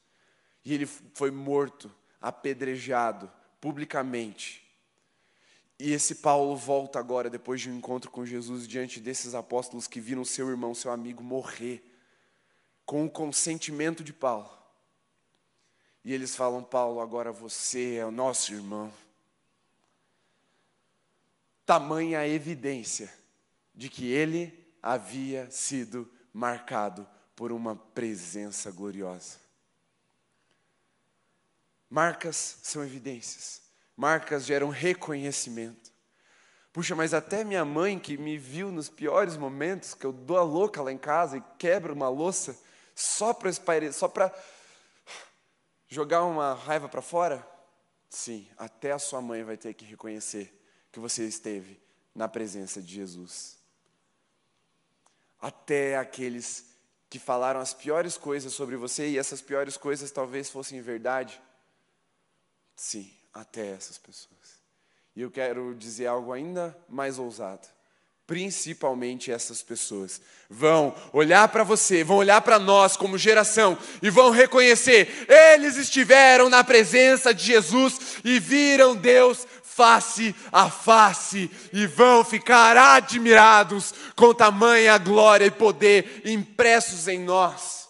E ele foi morto, apedrejado publicamente. E esse Paulo volta agora, depois de um encontro com Jesus, diante desses apóstolos que viram seu irmão, seu amigo morrer com o consentimento de Paulo. E eles falam: Paulo, agora você é o nosso irmão. Tamanha evidência de que ele havia sido marcado por uma presença gloriosa. Marcas são evidências, marcas geram reconhecimento. Puxa, mas até minha mãe, que me viu nos piores momentos, que eu dou a louca lá em casa e quebro uma louça, só para só para jogar uma raiva para fora? Sim, até a sua mãe vai ter que reconhecer que você esteve na presença de Jesus. Até aqueles que falaram as piores coisas sobre você e essas piores coisas talvez fossem verdade. Sim, até essas pessoas. E eu quero dizer algo ainda mais ousado principalmente essas pessoas, vão olhar para você, vão olhar para nós como geração e vão reconhecer: eles estiveram na presença de Jesus e viram Deus face a face e vão ficar admirados com tamanha glória e poder impressos em nós.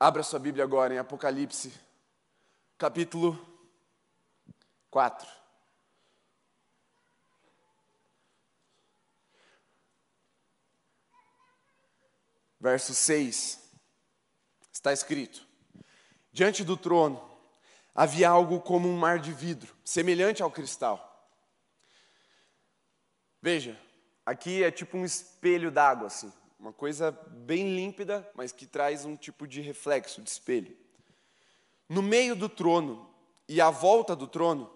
Abra sua Bíblia agora em Apocalipse, capítulo 4. Verso 6, está escrito: Diante do trono havia algo como um mar de vidro, semelhante ao cristal. Veja, aqui é tipo um espelho d'água, assim, uma coisa bem límpida, mas que traz um tipo de reflexo, de espelho. No meio do trono e à volta do trono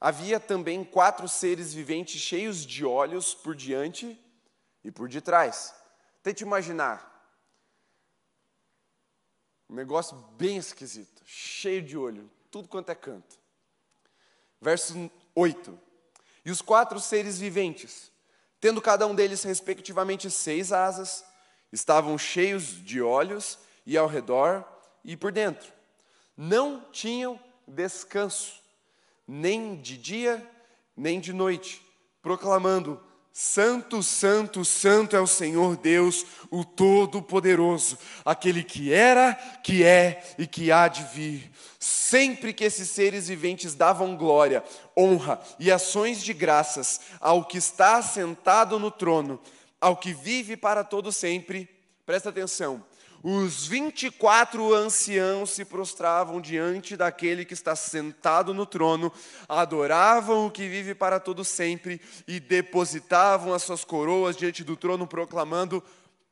havia também quatro seres viventes cheios de olhos por diante e por detrás. Tente imaginar um negócio bem esquisito, cheio de olho, tudo quanto é canto. Verso 8: E os quatro seres viventes, tendo cada um deles respectivamente seis asas, estavam cheios de olhos e ao redor e por dentro. Não tinham descanso, nem de dia, nem de noite, proclamando: Santo, Santo, Santo é o Senhor Deus, o Todo-Poderoso, aquele que era, que é e que há de vir. Sempre que esses seres viventes davam glória, honra e ações de graças ao que está assentado no trono, ao que vive para todo sempre, presta atenção, os 24 anciãos se prostravam diante daquele que está sentado no trono, adoravam o que vive para todo sempre e depositavam as suas coroas diante do trono, proclamando: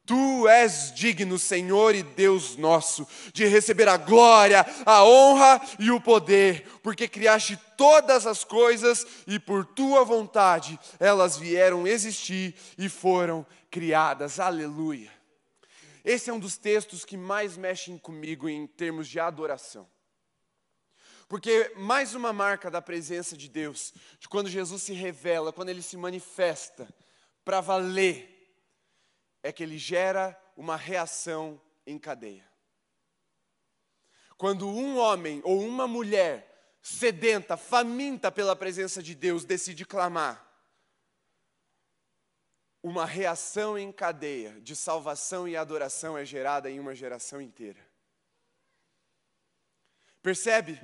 Tu és digno, Senhor e Deus nosso, de receber a glória, a honra e o poder, porque criaste todas as coisas e por tua vontade elas vieram existir e foram criadas. Aleluia. Esse é um dos textos que mais mexem comigo em termos de adoração. Porque mais uma marca da presença de Deus, de quando Jesus se revela, quando ele se manifesta para valer, é que ele gera uma reação em cadeia. Quando um homem ou uma mulher sedenta, faminta pela presença de Deus, decide clamar, uma reação em cadeia de salvação e adoração é gerada em uma geração inteira. Percebe?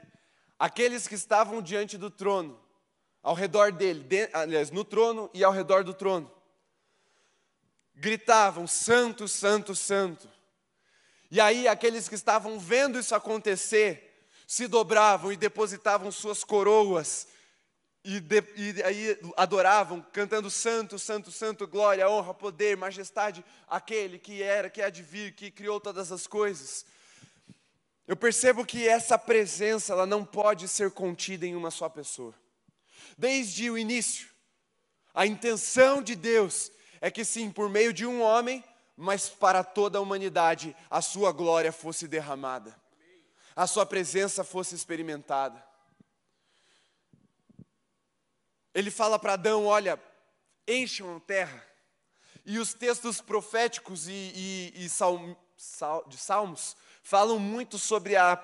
Aqueles que estavam diante do trono, ao redor dele, de, aliás, no trono e ao redor do trono, gritavam: Santo, Santo, Santo. E aí, aqueles que estavam vendo isso acontecer, se dobravam e depositavam suas coroas e, de, e, aí adoravam, cantando santo, santo, santo, glória, honra, poder, majestade, aquele que era, que há de vir, que criou todas as coisas. Eu percebo que essa presença, ela não pode ser contida em uma só pessoa. Desde o início, a intenção de Deus é que sim, por meio de um homem, mas para toda a humanidade, a sua glória fosse derramada, a sua presença fosse experimentada. Ele fala para Adão: olha, encham a terra. E os textos proféticos e, e, e sal, de Salmos falam muito sobre a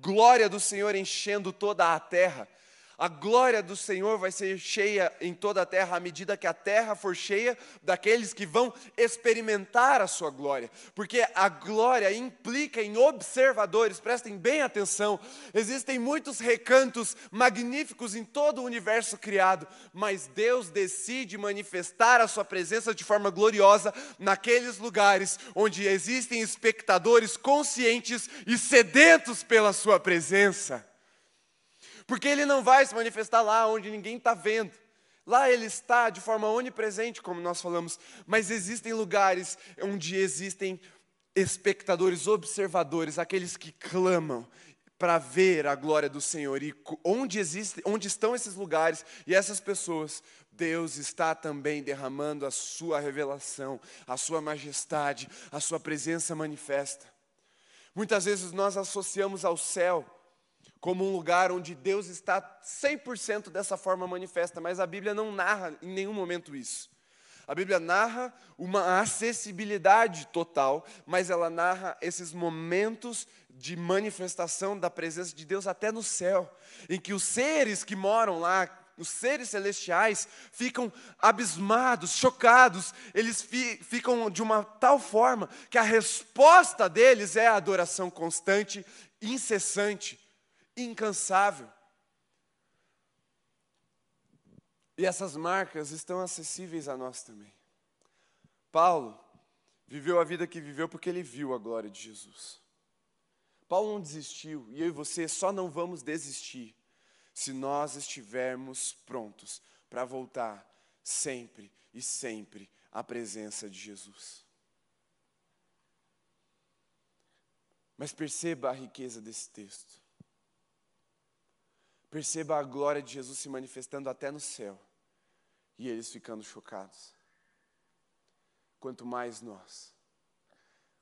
glória do Senhor enchendo toda a terra. A glória do Senhor vai ser cheia em toda a terra à medida que a terra for cheia daqueles que vão experimentar a sua glória. Porque a glória implica em observadores, prestem bem atenção. Existem muitos recantos magníficos em todo o universo criado, mas Deus decide manifestar a sua presença de forma gloriosa naqueles lugares onde existem espectadores conscientes e sedentos pela sua presença. Porque ele não vai se manifestar lá onde ninguém está vendo. Lá ele está de forma onipresente, como nós falamos, mas existem lugares onde existem espectadores, observadores, aqueles que clamam para ver a glória do Senhor. E onde, existe, onde estão esses lugares e essas pessoas, Deus está também derramando a sua revelação, a sua majestade, a sua presença manifesta. Muitas vezes nós associamos ao céu como um lugar onde Deus está 100% dessa forma manifesta, mas a Bíblia não narra em nenhum momento isso. A Bíblia narra uma acessibilidade total, mas ela narra esses momentos de manifestação da presença de Deus até no céu, em que os seres que moram lá, os seres celestiais, ficam abismados, chocados, eles fi, ficam de uma tal forma que a resposta deles é a adoração constante, incessante incansável. E essas marcas estão acessíveis a nós também. Paulo viveu a vida que viveu porque ele viu a glória de Jesus. Paulo não desistiu, e eu e você só não vamos desistir se nós estivermos prontos para voltar sempre e sempre à presença de Jesus. Mas perceba a riqueza desse texto. Perceba a glória de Jesus se manifestando até no céu e eles ficando chocados. Quanto mais nós,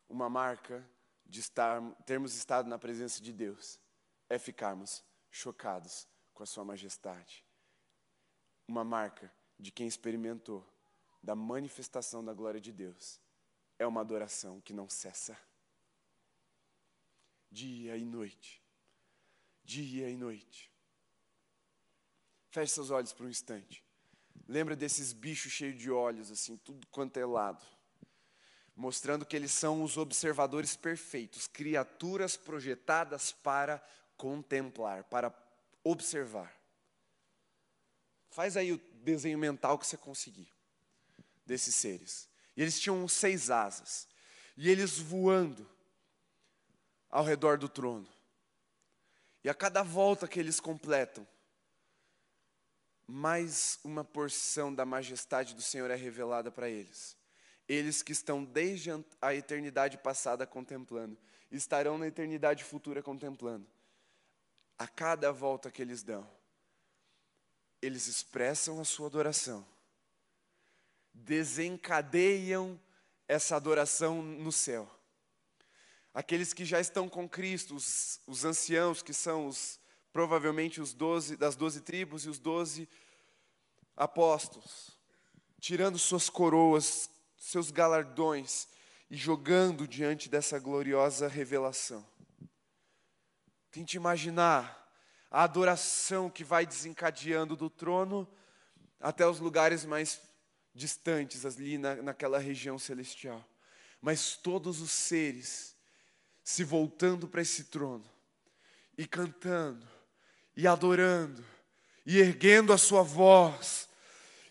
uma marca de estar, termos estado na presença de Deus é ficarmos chocados com a Sua majestade. Uma marca de quem experimentou da manifestação da glória de Deus é uma adoração que não cessa. Dia e noite, dia e noite. Feche seus olhos por um instante. Lembra desses bichos cheios de olhos, assim, tudo quanto é lado. Mostrando que eles são os observadores perfeitos, criaturas projetadas para contemplar, para observar. Faz aí o desenho mental que você conseguir desses seres. E eles tinham seis asas. E eles voando, ao redor do trono. E a cada volta que eles completam, mais uma porção da majestade do Senhor é revelada para eles. Eles que estão desde a eternidade passada contemplando, estarão na eternidade futura contemplando. A cada volta que eles dão, eles expressam a sua adoração, desencadeiam essa adoração no céu. Aqueles que já estão com Cristo, os, os anciãos, que são os, provavelmente os doze das doze tribos e os doze apóstolos, tirando suas coroas, seus galardões e jogando diante dessa gloriosa revelação. Tente imaginar a adoração que vai desencadeando do trono até os lugares mais distantes, ali na, naquela região celestial. Mas todos os seres se voltando para esse trono e cantando e adorando e erguendo a sua voz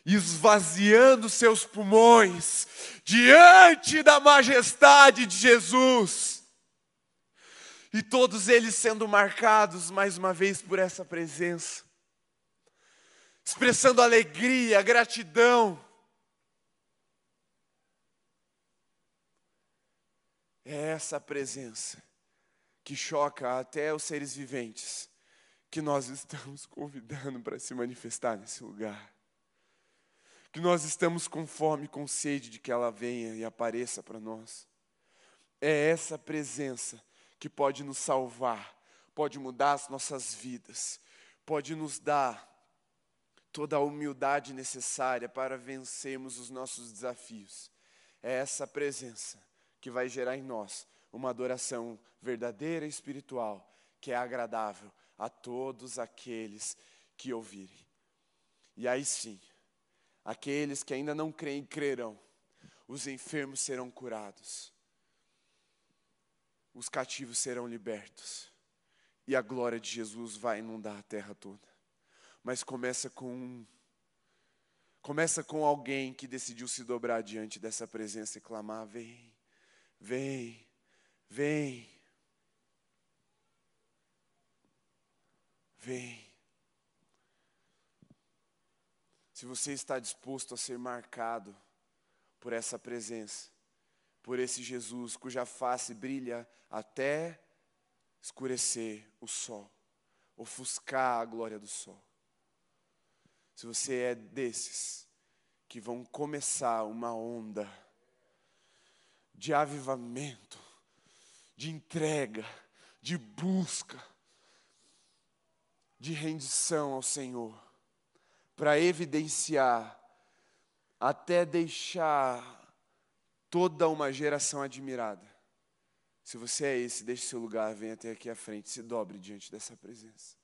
esvaziando seus pulmões diante da majestade de Jesus. E todos eles sendo marcados mais uma vez por essa presença, expressando alegria, gratidão. É essa presença que choca até os seres viventes que nós estamos convidando para se manifestar nesse lugar que nós estamos com fome, com sede de que ela venha e apareça para nós. É essa presença que pode nos salvar, pode mudar as nossas vidas, pode nos dar toda a humildade necessária para vencermos os nossos desafios. É essa presença que vai gerar em nós uma adoração verdadeira e espiritual, que é agradável a todos aqueles que ouvirem. E aí sim, Aqueles que ainda não creem, crerão. Os enfermos serão curados. Os cativos serão libertos. E a glória de Jesus vai inundar a terra toda. Mas começa com Começa com alguém que decidiu se dobrar diante dessa presença e clamar: Vem, vem, vem, vem. se você está disposto a ser marcado por essa presença, por esse Jesus cuja face brilha até escurecer o sol, ofuscar a glória do sol. Se você é desses que vão começar uma onda de avivamento, de entrega, de busca, de rendição ao Senhor, para evidenciar, até deixar toda uma geração admirada. Se você é esse, deixe seu lugar, venha até aqui à frente, se dobre diante dessa presença.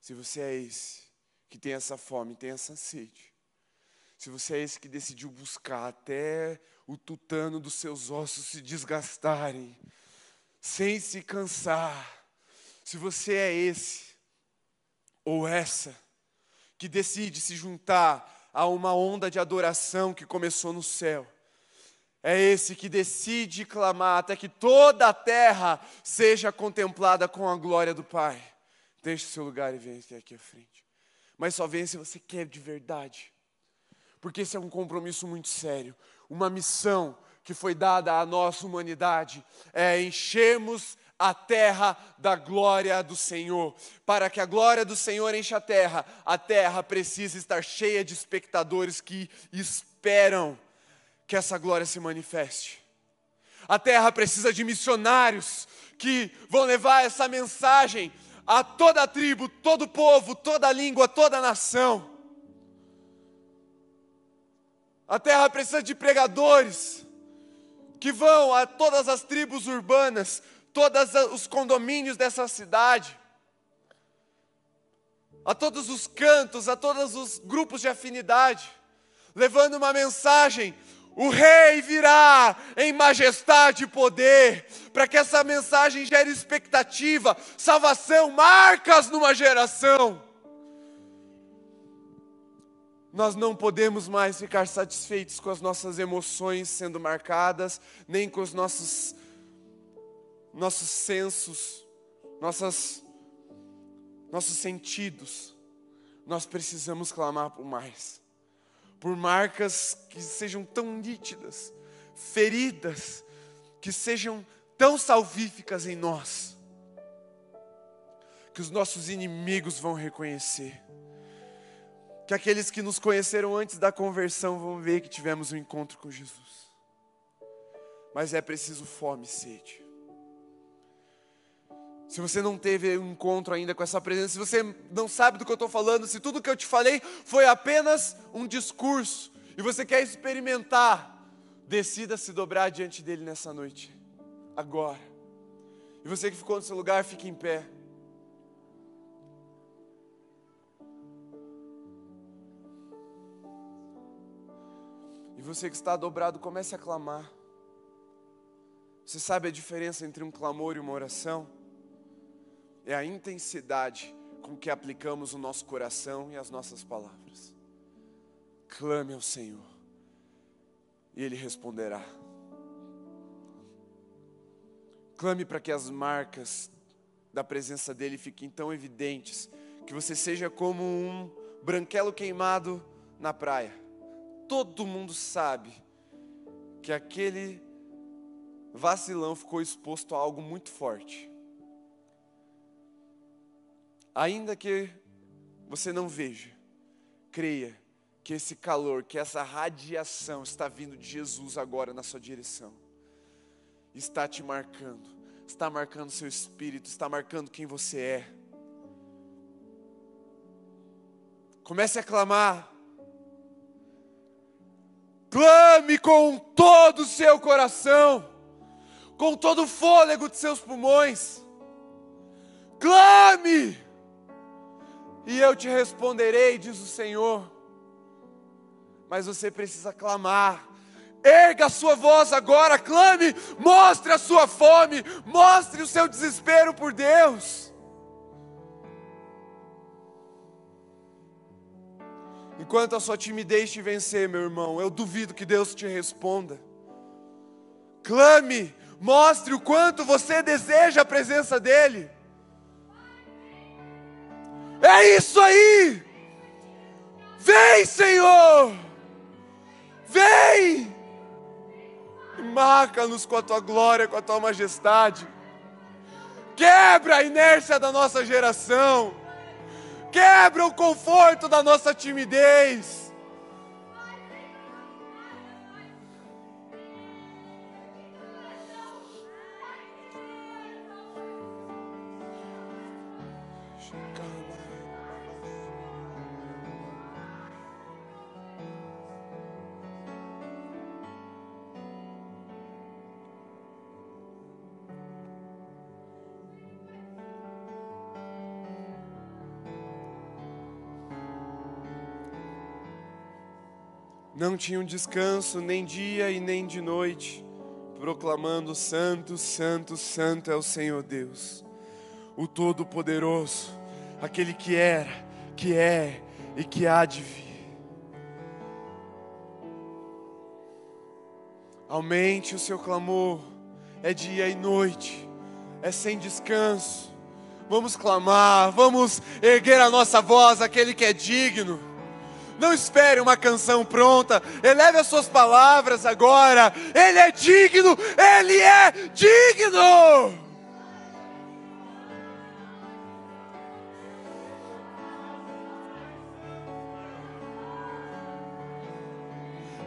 Se você é esse que tem essa fome, tem essa sede. Se você é esse que decidiu buscar até o tutano dos seus ossos se desgastarem, sem se cansar. Se você é esse ou essa que decide se juntar a uma onda de adoração que começou no céu. É esse que decide clamar até que toda a terra seja contemplada com a glória do Pai. Deixe seu lugar e venha aqui à frente. Mas só venha se você quer de verdade. Porque esse é um compromisso muito sério. Uma missão que foi dada à nossa humanidade é enchermos a terra da glória do Senhor. Para que a glória do Senhor encha a terra, a terra precisa estar cheia de espectadores que esperam que essa glória se manifeste. A terra precisa de missionários que vão levar essa mensagem a toda a tribo, todo povo, toda língua, toda nação. A terra precisa de pregadores que vão a todas as tribos urbanas todos os condomínios dessa cidade, a todos os cantos, a todos os grupos de afinidade, levando uma mensagem: o Rei virá em majestade e poder, para que essa mensagem gere expectativa, salvação, marcas numa geração. Nós não podemos mais ficar satisfeitos com as nossas emoções sendo marcadas, nem com os nossos nossos sensos, nossas, nossos sentidos, nós precisamos clamar por mais. Por marcas que sejam tão nítidas, feridas que sejam tão salvíficas em nós, que os nossos inimigos vão reconhecer, que aqueles que nos conheceram antes da conversão vão ver que tivemos um encontro com Jesus. Mas é preciso fome e sede. Se você não teve um encontro ainda com essa presença, se você não sabe do que eu estou falando, se tudo que eu te falei foi apenas um discurso e você quer experimentar, decida se dobrar diante dele nessa noite, agora. E você que ficou no seu lugar, fique em pé. E você que está dobrado, comece a clamar. Você sabe a diferença entre um clamor e uma oração? É a intensidade com que aplicamos o nosso coração e as nossas palavras. Clame ao Senhor e Ele responderá. Clame para que as marcas da presença dEle fiquem tão evidentes, que você seja como um branquelo queimado na praia. Todo mundo sabe que aquele vacilão ficou exposto a algo muito forte. Ainda que você não veja, creia que esse calor, que essa radiação está vindo de Jesus agora na sua direção. Está te marcando, está marcando seu espírito, está marcando quem você é. Comece a clamar. Clame com todo o seu coração, com todo o fôlego de seus pulmões. Clame! E eu te responderei, diz o Senhor. Mas você precisa clamar. Erga a sua voz agora, clame, mostre a sua fome, mostre o seu desespero por Deus. Enquanto a sua timidez te vencer, meu irmão, eu duvido que Deus te responda. Clame, mostre o quanto você deseja a presença dEle. É isso aí! Vem, Senhor! Vem! Marca-nos com a tua glória, com a tua majestade. Quebra a inércia da nossa geração. Quebra o conforto da nossa timidez. Não tinham descanso nem dia e nem de noite, proclamando: Santo, Santo, Santo é o Senhor Deus, o Todo-Poderoso, aquele que era, que é e que há de vir. Aumente o seu clamor, é dia e noite, é sem descanso. Vamos clamar, vamos erguer a nossa voz, aquele que é digno. Não espere uma canção pronta. Eleve as suas palavras agora. Ele é digno. Ele é digno.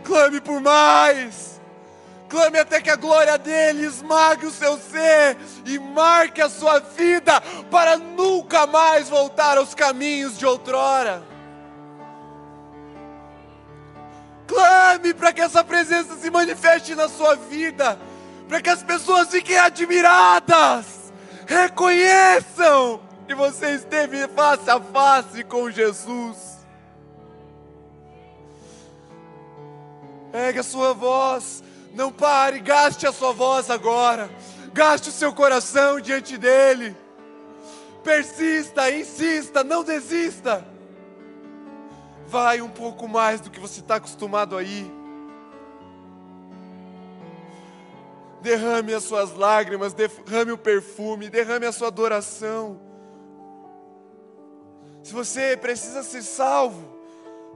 Clame por mais. Clame até que a glória dele esmague o seu ser e marque a sua vida para nunca mais voltar aos caminhos de outrora. Clame para que essa presença se manifeste na sua vida, para que as pessoas fiquem admiradas, reconheçam que você esteve face a face com Jesus. Pegue a sua voz, não pare, gaste a sua voz agora, gaste o seu coração diante dEle. Persista, insista, não desista. Vai um pouco mais do que você está acostumado aí. Derrame as suas lágrimas, derrame o perfume, derrame a sua adoração. Se você precisa ser salvo,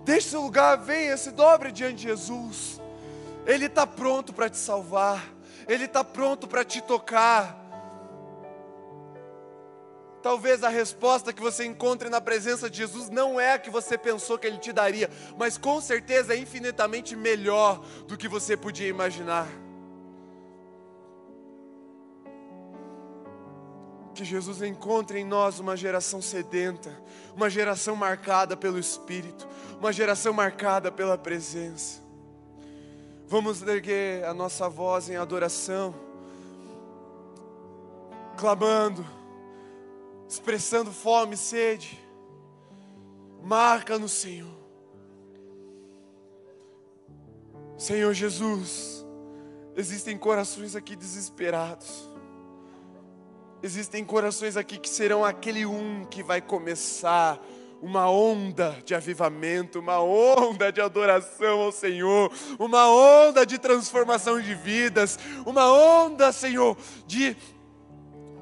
deixe seu lugar, venha, se dobre diante de Jesus. Ele está pronto para te salvar, Ele está pronto para te tocar. Talvez a resposta que você encontre na presença de Jesus não é a que você pensou que Ele te daria, mas com certeza é infinitamente melhor do que você podia imaginar. Que Jesus encontre em nós uma geração sedenta, uma geração marcada pelo Espírito, uma geração marcada pela presença. Vamos erguer a nossa voz em adoração, clamando expressando fome, sede. Marca no Senhor. Senhor Jesus, existem corações aqui desesperados. Existem corações aqui que serão aquele um que vai começar uma onda de avivamento, uma onda de adoração ao Senhor, uma onda de transformação de vidas, uma onda, Senhor, de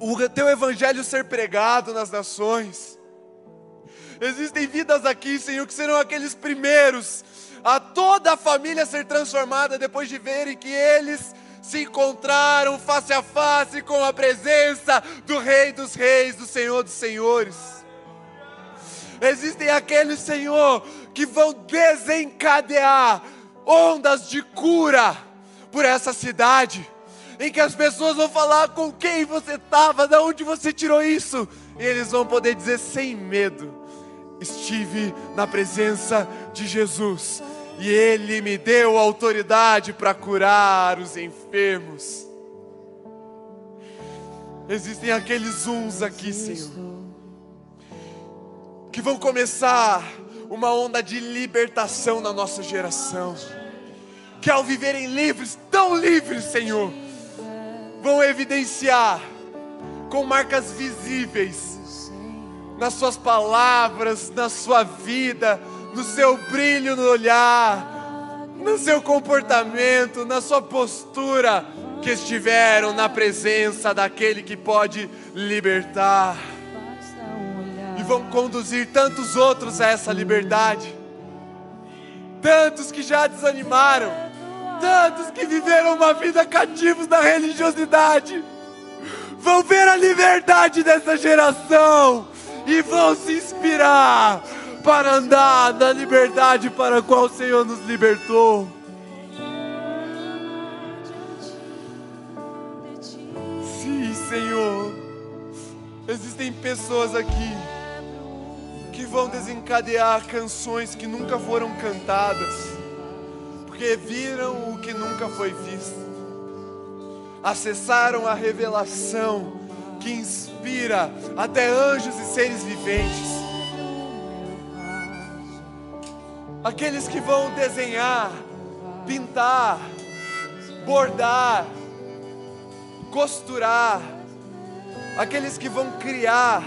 o teu evangelho ser pregado nas nações. Existem vidas aqui, Senhor, que serão aqueles primeiros a toda a família ser transformada depois de verem que eles se encontraram face a face com a presença do Rei dos Reis, do Senhor dos Senhores. Existem aqueles, Senhor, que vão desencadear ondas de cura por essa cidade em que as pessoas vão falar com quem você estava, de onde você tirou isso, e eles vão poder dizer sem medo: estive na presença de Jesus e Ele me deu autoridade para curar os enfermos. Existem aqueles uns aqui, Senhor, que vão começar uma onda de libertação na nossa geração, que ao viverem livres, tão livres, Senhor, vão evidenciar com marcas visíveis nas suas palavras, na sua vida, no seu brilho no olhar, no seu comportamento, na sua postura, que estiveram na presença daquele que pode libertar. E vão conduzir tantos outros a essa liberdade. Tantos que já desanimaram tantos que viveram uma vida cativos da religiosidade vão ver a liberdade dessa geração e vão se inspirar para andar na liberdade para a qual o Senhor nos libertou. Sim, Senhor. Existem pessoas aqui que vão desencadear canções que nunca foram cantadas porque viram o que nunca foi visto, acessaram a revelação que inspira até anjos e seres viventes. Aqueles que vão desenhar, pintar, bordar, costurar, aqueles que vão criar,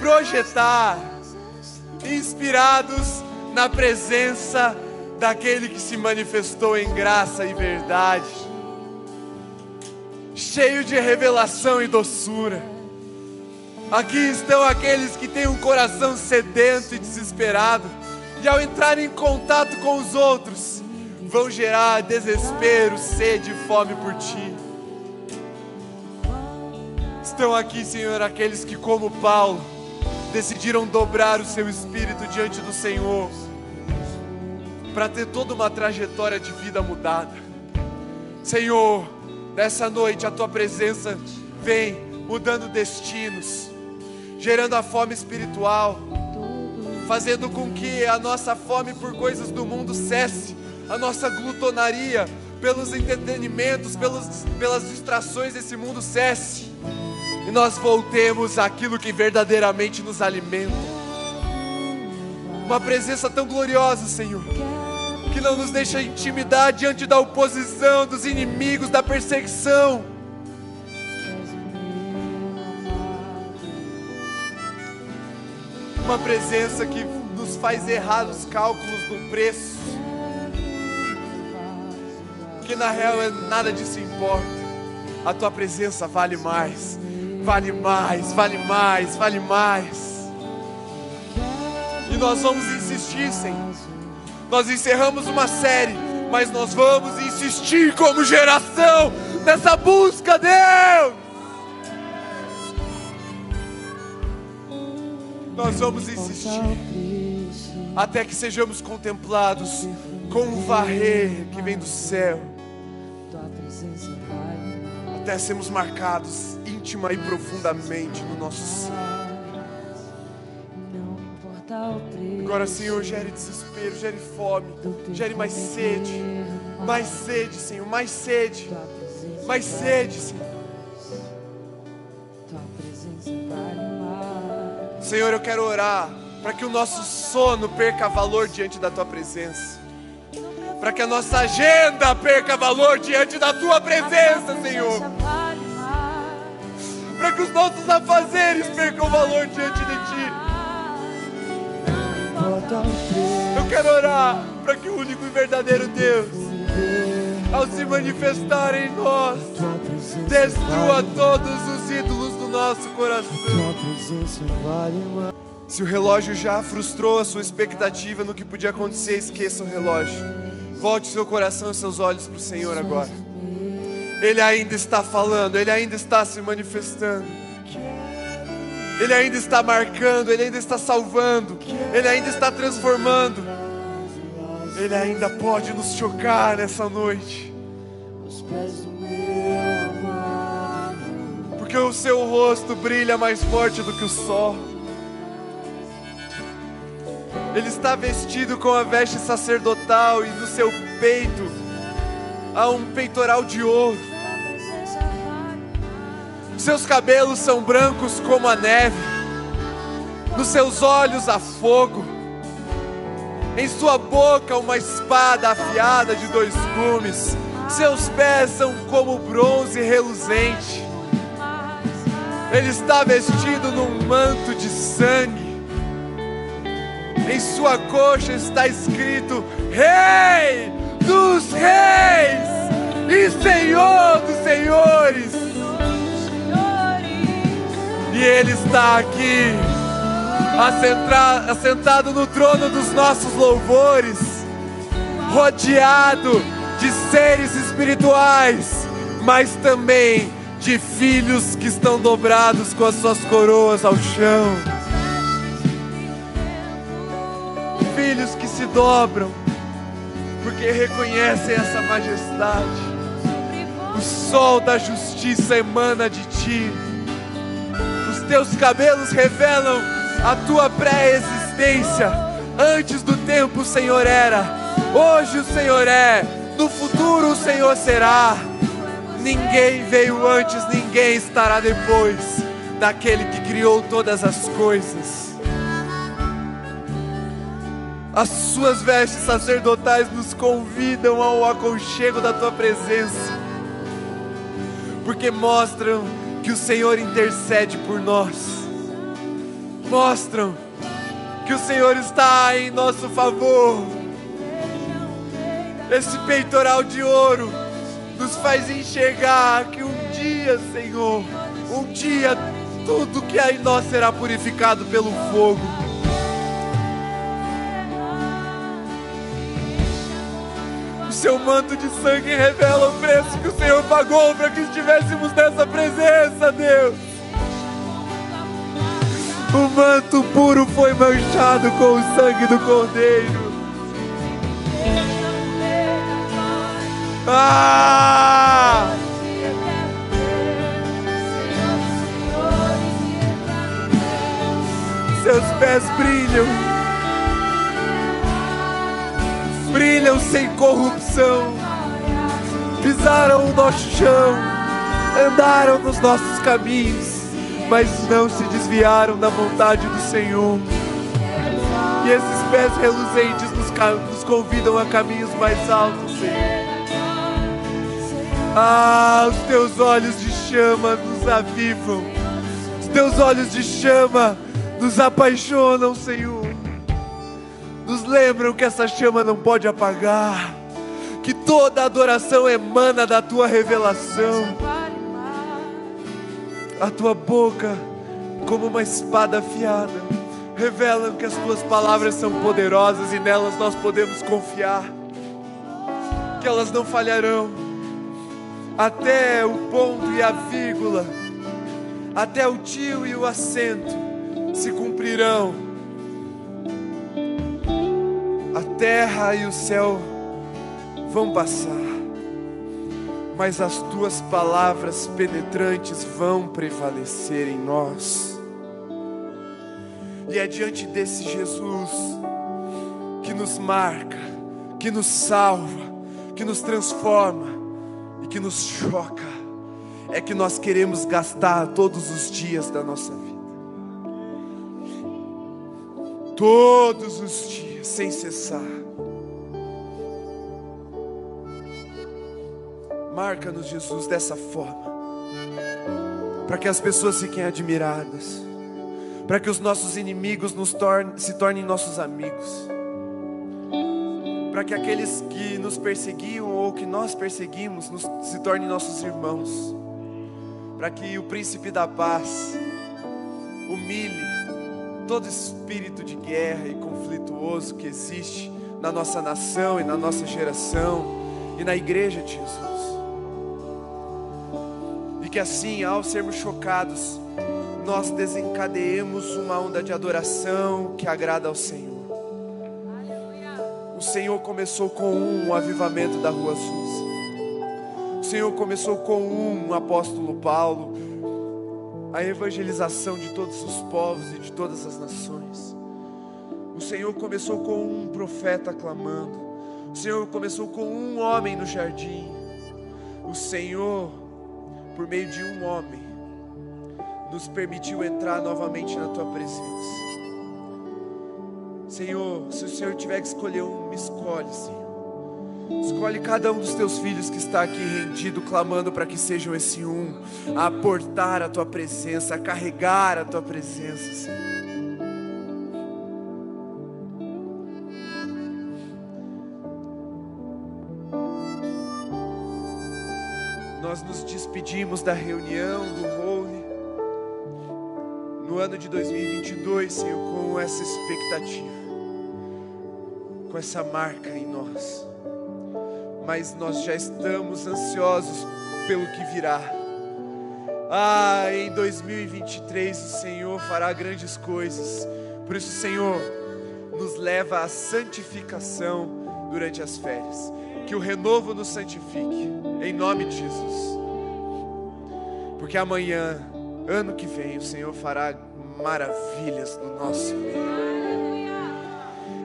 projetar, inspirados na presença daquele que se manifestou em graça e verdade, cheio de revelação e doçura. Aqui estão aqueles que têm um coração sedento e desesperado, e ao entrar em contato com os outros, vão gerar desespero, sede e fome por ti. Estão aqui, Senhor, aqueles que, como Paulo, decidiram dobrar o seu espírito diante do Senhor, para ter toda uma trajetória de vida mudada. Senhor, nessa noite a tua presença vem mudando destinos, gerando a fome espiritual, fazendo com que a nossa fome por coisas do mundo cesse, a nossa glutonaria pelos entretenimentos, pelos, pelas distrações desse mundo cesse e nós voltemos àquilo que verdadeiramente nos alimenta. Uma presença tão gloriosa, Senhor, que não nos deixa intimidar diante da oposição, dos inimigos, da perseguição. Uma presença que nos faz errar os cálculos do preço. Porque na real é, nada disso importa. A tua presença vale mais, vale mais, vale mais, vale mais. E nós vamos insistir, Senhor. Nós encerramos uma série, mas nós vamos insistir como geração nessa busca, Deus. Nós vamos insistir até que sejamos contemplados com o varrer que vem do céu, até sermos marcados íntima e profundamente no nosso ser. Agora, Senhor, gere desespero, gere fome, gere mais sede, mais sede, Senhor, mais sede, mais sede, Senhor. Senhor, eu quero orar para que o nosso sono perca valor diante da tua presença. Para que a nossa agenda perca valor diante da tua presença, Senhor. Para que os nossos afazeres percam valor diante de ti. Eu quero orar para que o único e verdadeiro Deus, ao se manifestar em nós, destrua todos os ídolos do nosso coração. Se o relógio já frustrou a sua expectativa no que podia acontecer, esqueça o relógio. Volte seu coração e seus olhos para o Senhor agora. Ele ainda está falando, ele ainda está se manifestando. Ele ainda está marcando, ele ainda está salvando, ele ainda está transformando. Ele ainda pode nos chocar nessa noite. Porque o seu rosto brilha mais forte do que o sol. Ele está vestido com a veste sacerdotal e no seu peito há um peitoral de ouro. Seus cabelos são brancos como a neve, nos seus olhos há fogo, em sua boca uma espada afiada de dois gumes, seus pés são como bronze reluzente. Ele está vestido num manto de sangue em sua coxa está escrito: Rei dos Reis e Senhor dos Senhores. E Ele está aqui, assentado no trono dos nossos louvores, rodeado de seres espirituais, mas também de filhos que estão dobrados com as suas coroas ao chão. filhos que se dobram, porque reconhecem essa majestade. O sol da justiça emana de ti, teus cabelos revelam a tua pré-existência. Antes do tempo o Senhor era, hoje o Senhor é, no futuro o Senhor será. Ninguém veio antes, ninguém estará depois daquele que criou todas as coisas. As suas vestes sacerdotais nos convidam ao aconchego da tua presença, porque mostram que o Senhor intercede por nós, mostram que o Senhor está em nosso favor. Esse peitoral de ouro nos faz enxergar que um dia, Senhor, um dia tudo que há em nós será purificado pelo fogo seu manto de sangue revela o preço que o Senhor pagou para que estivéssemos nessa presença, Deus. O manto puro foi manchado com o sangue do Cordeiro. Ah! Seus pés brilham brilham sem corrupção, pisaram o nosso chão, andaram nos nossos caminhos, mas não se desviaram da vontade do Senhor. E esses pés reluzentes nos, nos convidam a caminhos mais altos, Senhor. Ah, os teus olhos de chama nos avivam, os teus olhos de chama nos apaixonam, Senhor nos lembram que essa chama não pode apagar, que toda adoração emana da tua revelação. A tua boca, como uma espada afiada, revelam que as tuas palavras são poderosas e nelas nós podemos confiar, que elas não falharão, até o ponto e a vírgula, até o tio e o acento se cumprirão. Terra e o céu vão passar, mas as tuas palavras penetrantes vão prevalecer em nós. E é diante desse Jesus que nos marca, que nos salva, que nos transforma e que nos choca, é que nós queremos gastar todos os dias da nossa vida. Todos os dias, sem cessar. Marca-nos, Jesus, dessa forma, para que as pessoas fiquem admiradas, para que os nossos inimigos nos tornem, se tornem nossos amigos, para que aqueles que nos perseguiam ou que nós perseguimos nos, se tornem nossos irmãos, para que o príncipe da paz humilhe todo espírito de guerra e conflituoso que existe na nossa nação e na nossa geração e na igreja de Jesus que assim, ao sermos chocados, nós desencadeemos uma onda de adoração que agrada ao Senhor. O Senhor começou com um, o avivamento da Rua Susa. O Senhor começou com um, o apóstolo Paulo, a evangelização de todos os povos e de todas as nações. O Senhor começou com um profeta clamando. O Senhor começou com um homem no jardim. O Senhor por meio de um homem, nos permitiu entrar novamente na tua presença. Senhor, se o Senhor tiver que escolher um, me escolhe, Senhor. Escolhe cada um dos teus filhos que está aqui rendido, clamando para que sejam esse um, a aportar a tua presença, a carregar a tua presença, Senhor. nós nos despedimos da reunião do Holy no ano de 2022, Senhor, com essa expectativa, com essa marca em nós. Mas nós já estamos ansiosos pelo que virá. Ah, em 2023 o Senhor fará grandes coisas. Por isso, Senhor, nos leva à santificação durante as férias que o renovo nos santifique, em nome de Jesus. Porque amanhã, ano que vem, o Senhor fará maravilhas no nosso meio.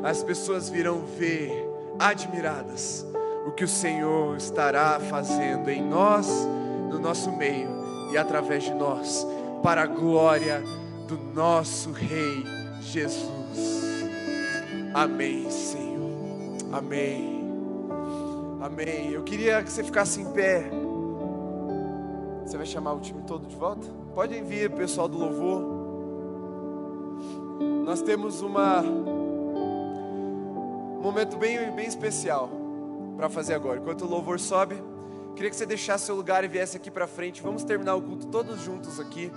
As pessoas virão ver, admiradas, o que o Senhor estará fazendo em nós, no nosso meio e através de nós, para a glória do nosso Rei Jesus. Amém, Senhor. Amém. Amém. Eu queria que você ficasse em pé. Você vai chamar o time todo de volta? Pode enviar o pessoal do louvor. Nós temos uma um momento bem, bem especial para fazer agora. Enquanto o louvor sobe, queria que você deixasse seu lugar e viesse aqui para frente. Vamos terminar o culto todos juntos aqui.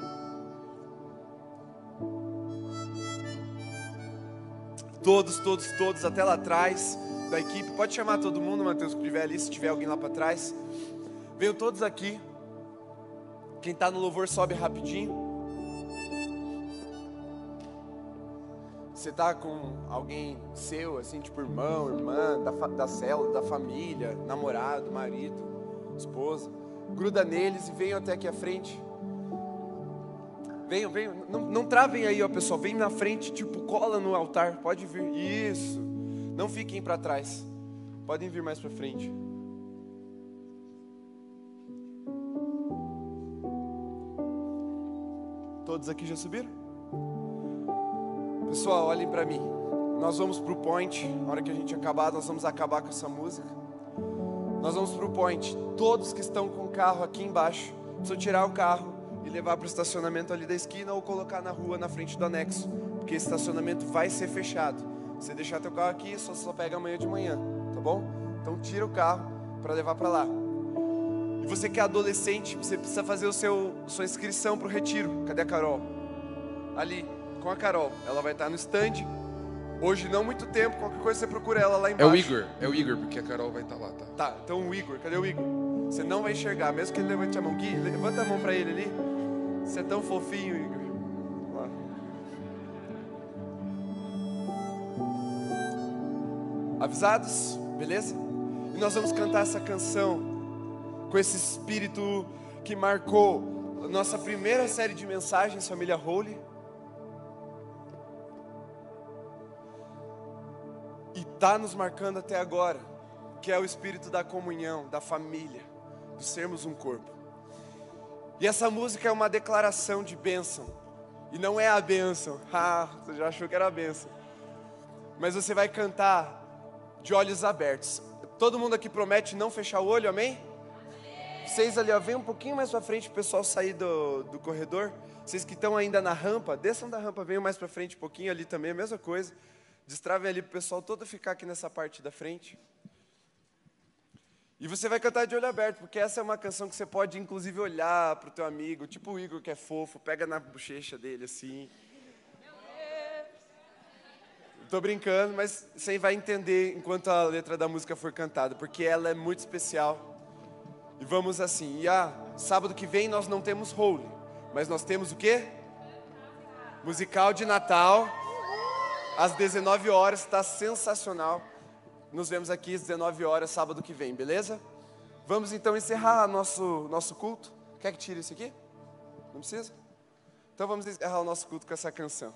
Todos, todos, todos, até lá atrás da equipe. Pode chamar todo mundo, Mateus, que estiver ali, se tiver alguém lá para trás. Venham todos aqui. Quem está no louvor sobe rapidinho. Você está com alguém seu, assim, tipo irmão, irmã, da, da célula, da família, namorado, marido, esposa. Gruda neles e venham até aqui à frente. Venham, venham. Não, não travem aí, ó, pessoal. Vem na frente, tipo, cola no altar. Pode vir. Isso. Não fiquem para trás. Podem vir mais para frente. Todos aqui já subiram? Pessoal, olhem para mim. Nós vamos para o point. Na hora que a gente acabar, nós vamos acabar com essa música. Nós vamos para o point. Todos que estão com o carro aqui embaixo, precisam tirar o carro e levar para o estacionamento ali da esquina ou colocar na rua, na frente do anexo, porque esse estacionamento vai ser fechado. Você deixar teu carro aqui, só, só pega amanhã de manhã, tá bom? Então tira o carro para levar para lá. E você que é adolescente, você precisa fazer o seu sua inscrição para o retiro. Cadê a Carol? Ali, com a Carol. Ela vai estar no stand. Hoje não muito tempo, qualquer coisa você procura ela lá É embaixo. o Igor, é o Igor, porque a Carol vai estar lá, tá? Tá, então o Igor, cadê o Igor? Você não vai enxergar, mesmo que ele levante a mão. Gui, levanta a mão pra ele ali. Você é tão fofinho, Igor. Lá. Avisados? Beleza? E nós vamos cantar essa canção com esse espírito que marcou a nossa primeira série de mensagens, Família Holy. E tá nos marcando até agora, que é o espírito da comunhão, da família, de sermos um corpo. E essa música é uma declaração de bênção. E não é a bênção. Ah, você já achou que era a bênção. Mas você vai cantar de olhos abertos. Todo mundo aqui promete não fechar o olho, amém? Vocês ali, ó, vem um pouquinho mais pra frente, o pessoal sair do, do corredor. Vocês que estão ainda na rampa, desçam da rampa, venham mais pra frente um pouquinho ali também, a mesma coisa. Destravem ali pro pessoal todo ficar aqui nessa parte da frente. E você vai cantar de olho aberto, porque essa é uma canção que você pode inclusive olhar pro teu amigo, tipo o Igor que é fofo, pega na bochecha dele assim. Tô brincando, mas você vai entender enquanto a letra da música for cantada, porque ela é muito especial. E vamos assim. E ah, sábado que vem nós não temos Holy, mas nós temos o quê? Musical de Natal. Às 19 horas, está sensacional. Nos vemos aqui às 19 horas, sábado que vem, beleza? Vamos então encerrar nosso, nosso culto. Quer que tire isso aqui? Não precisa? Então vamos encerrar o nosso culto com essa canção.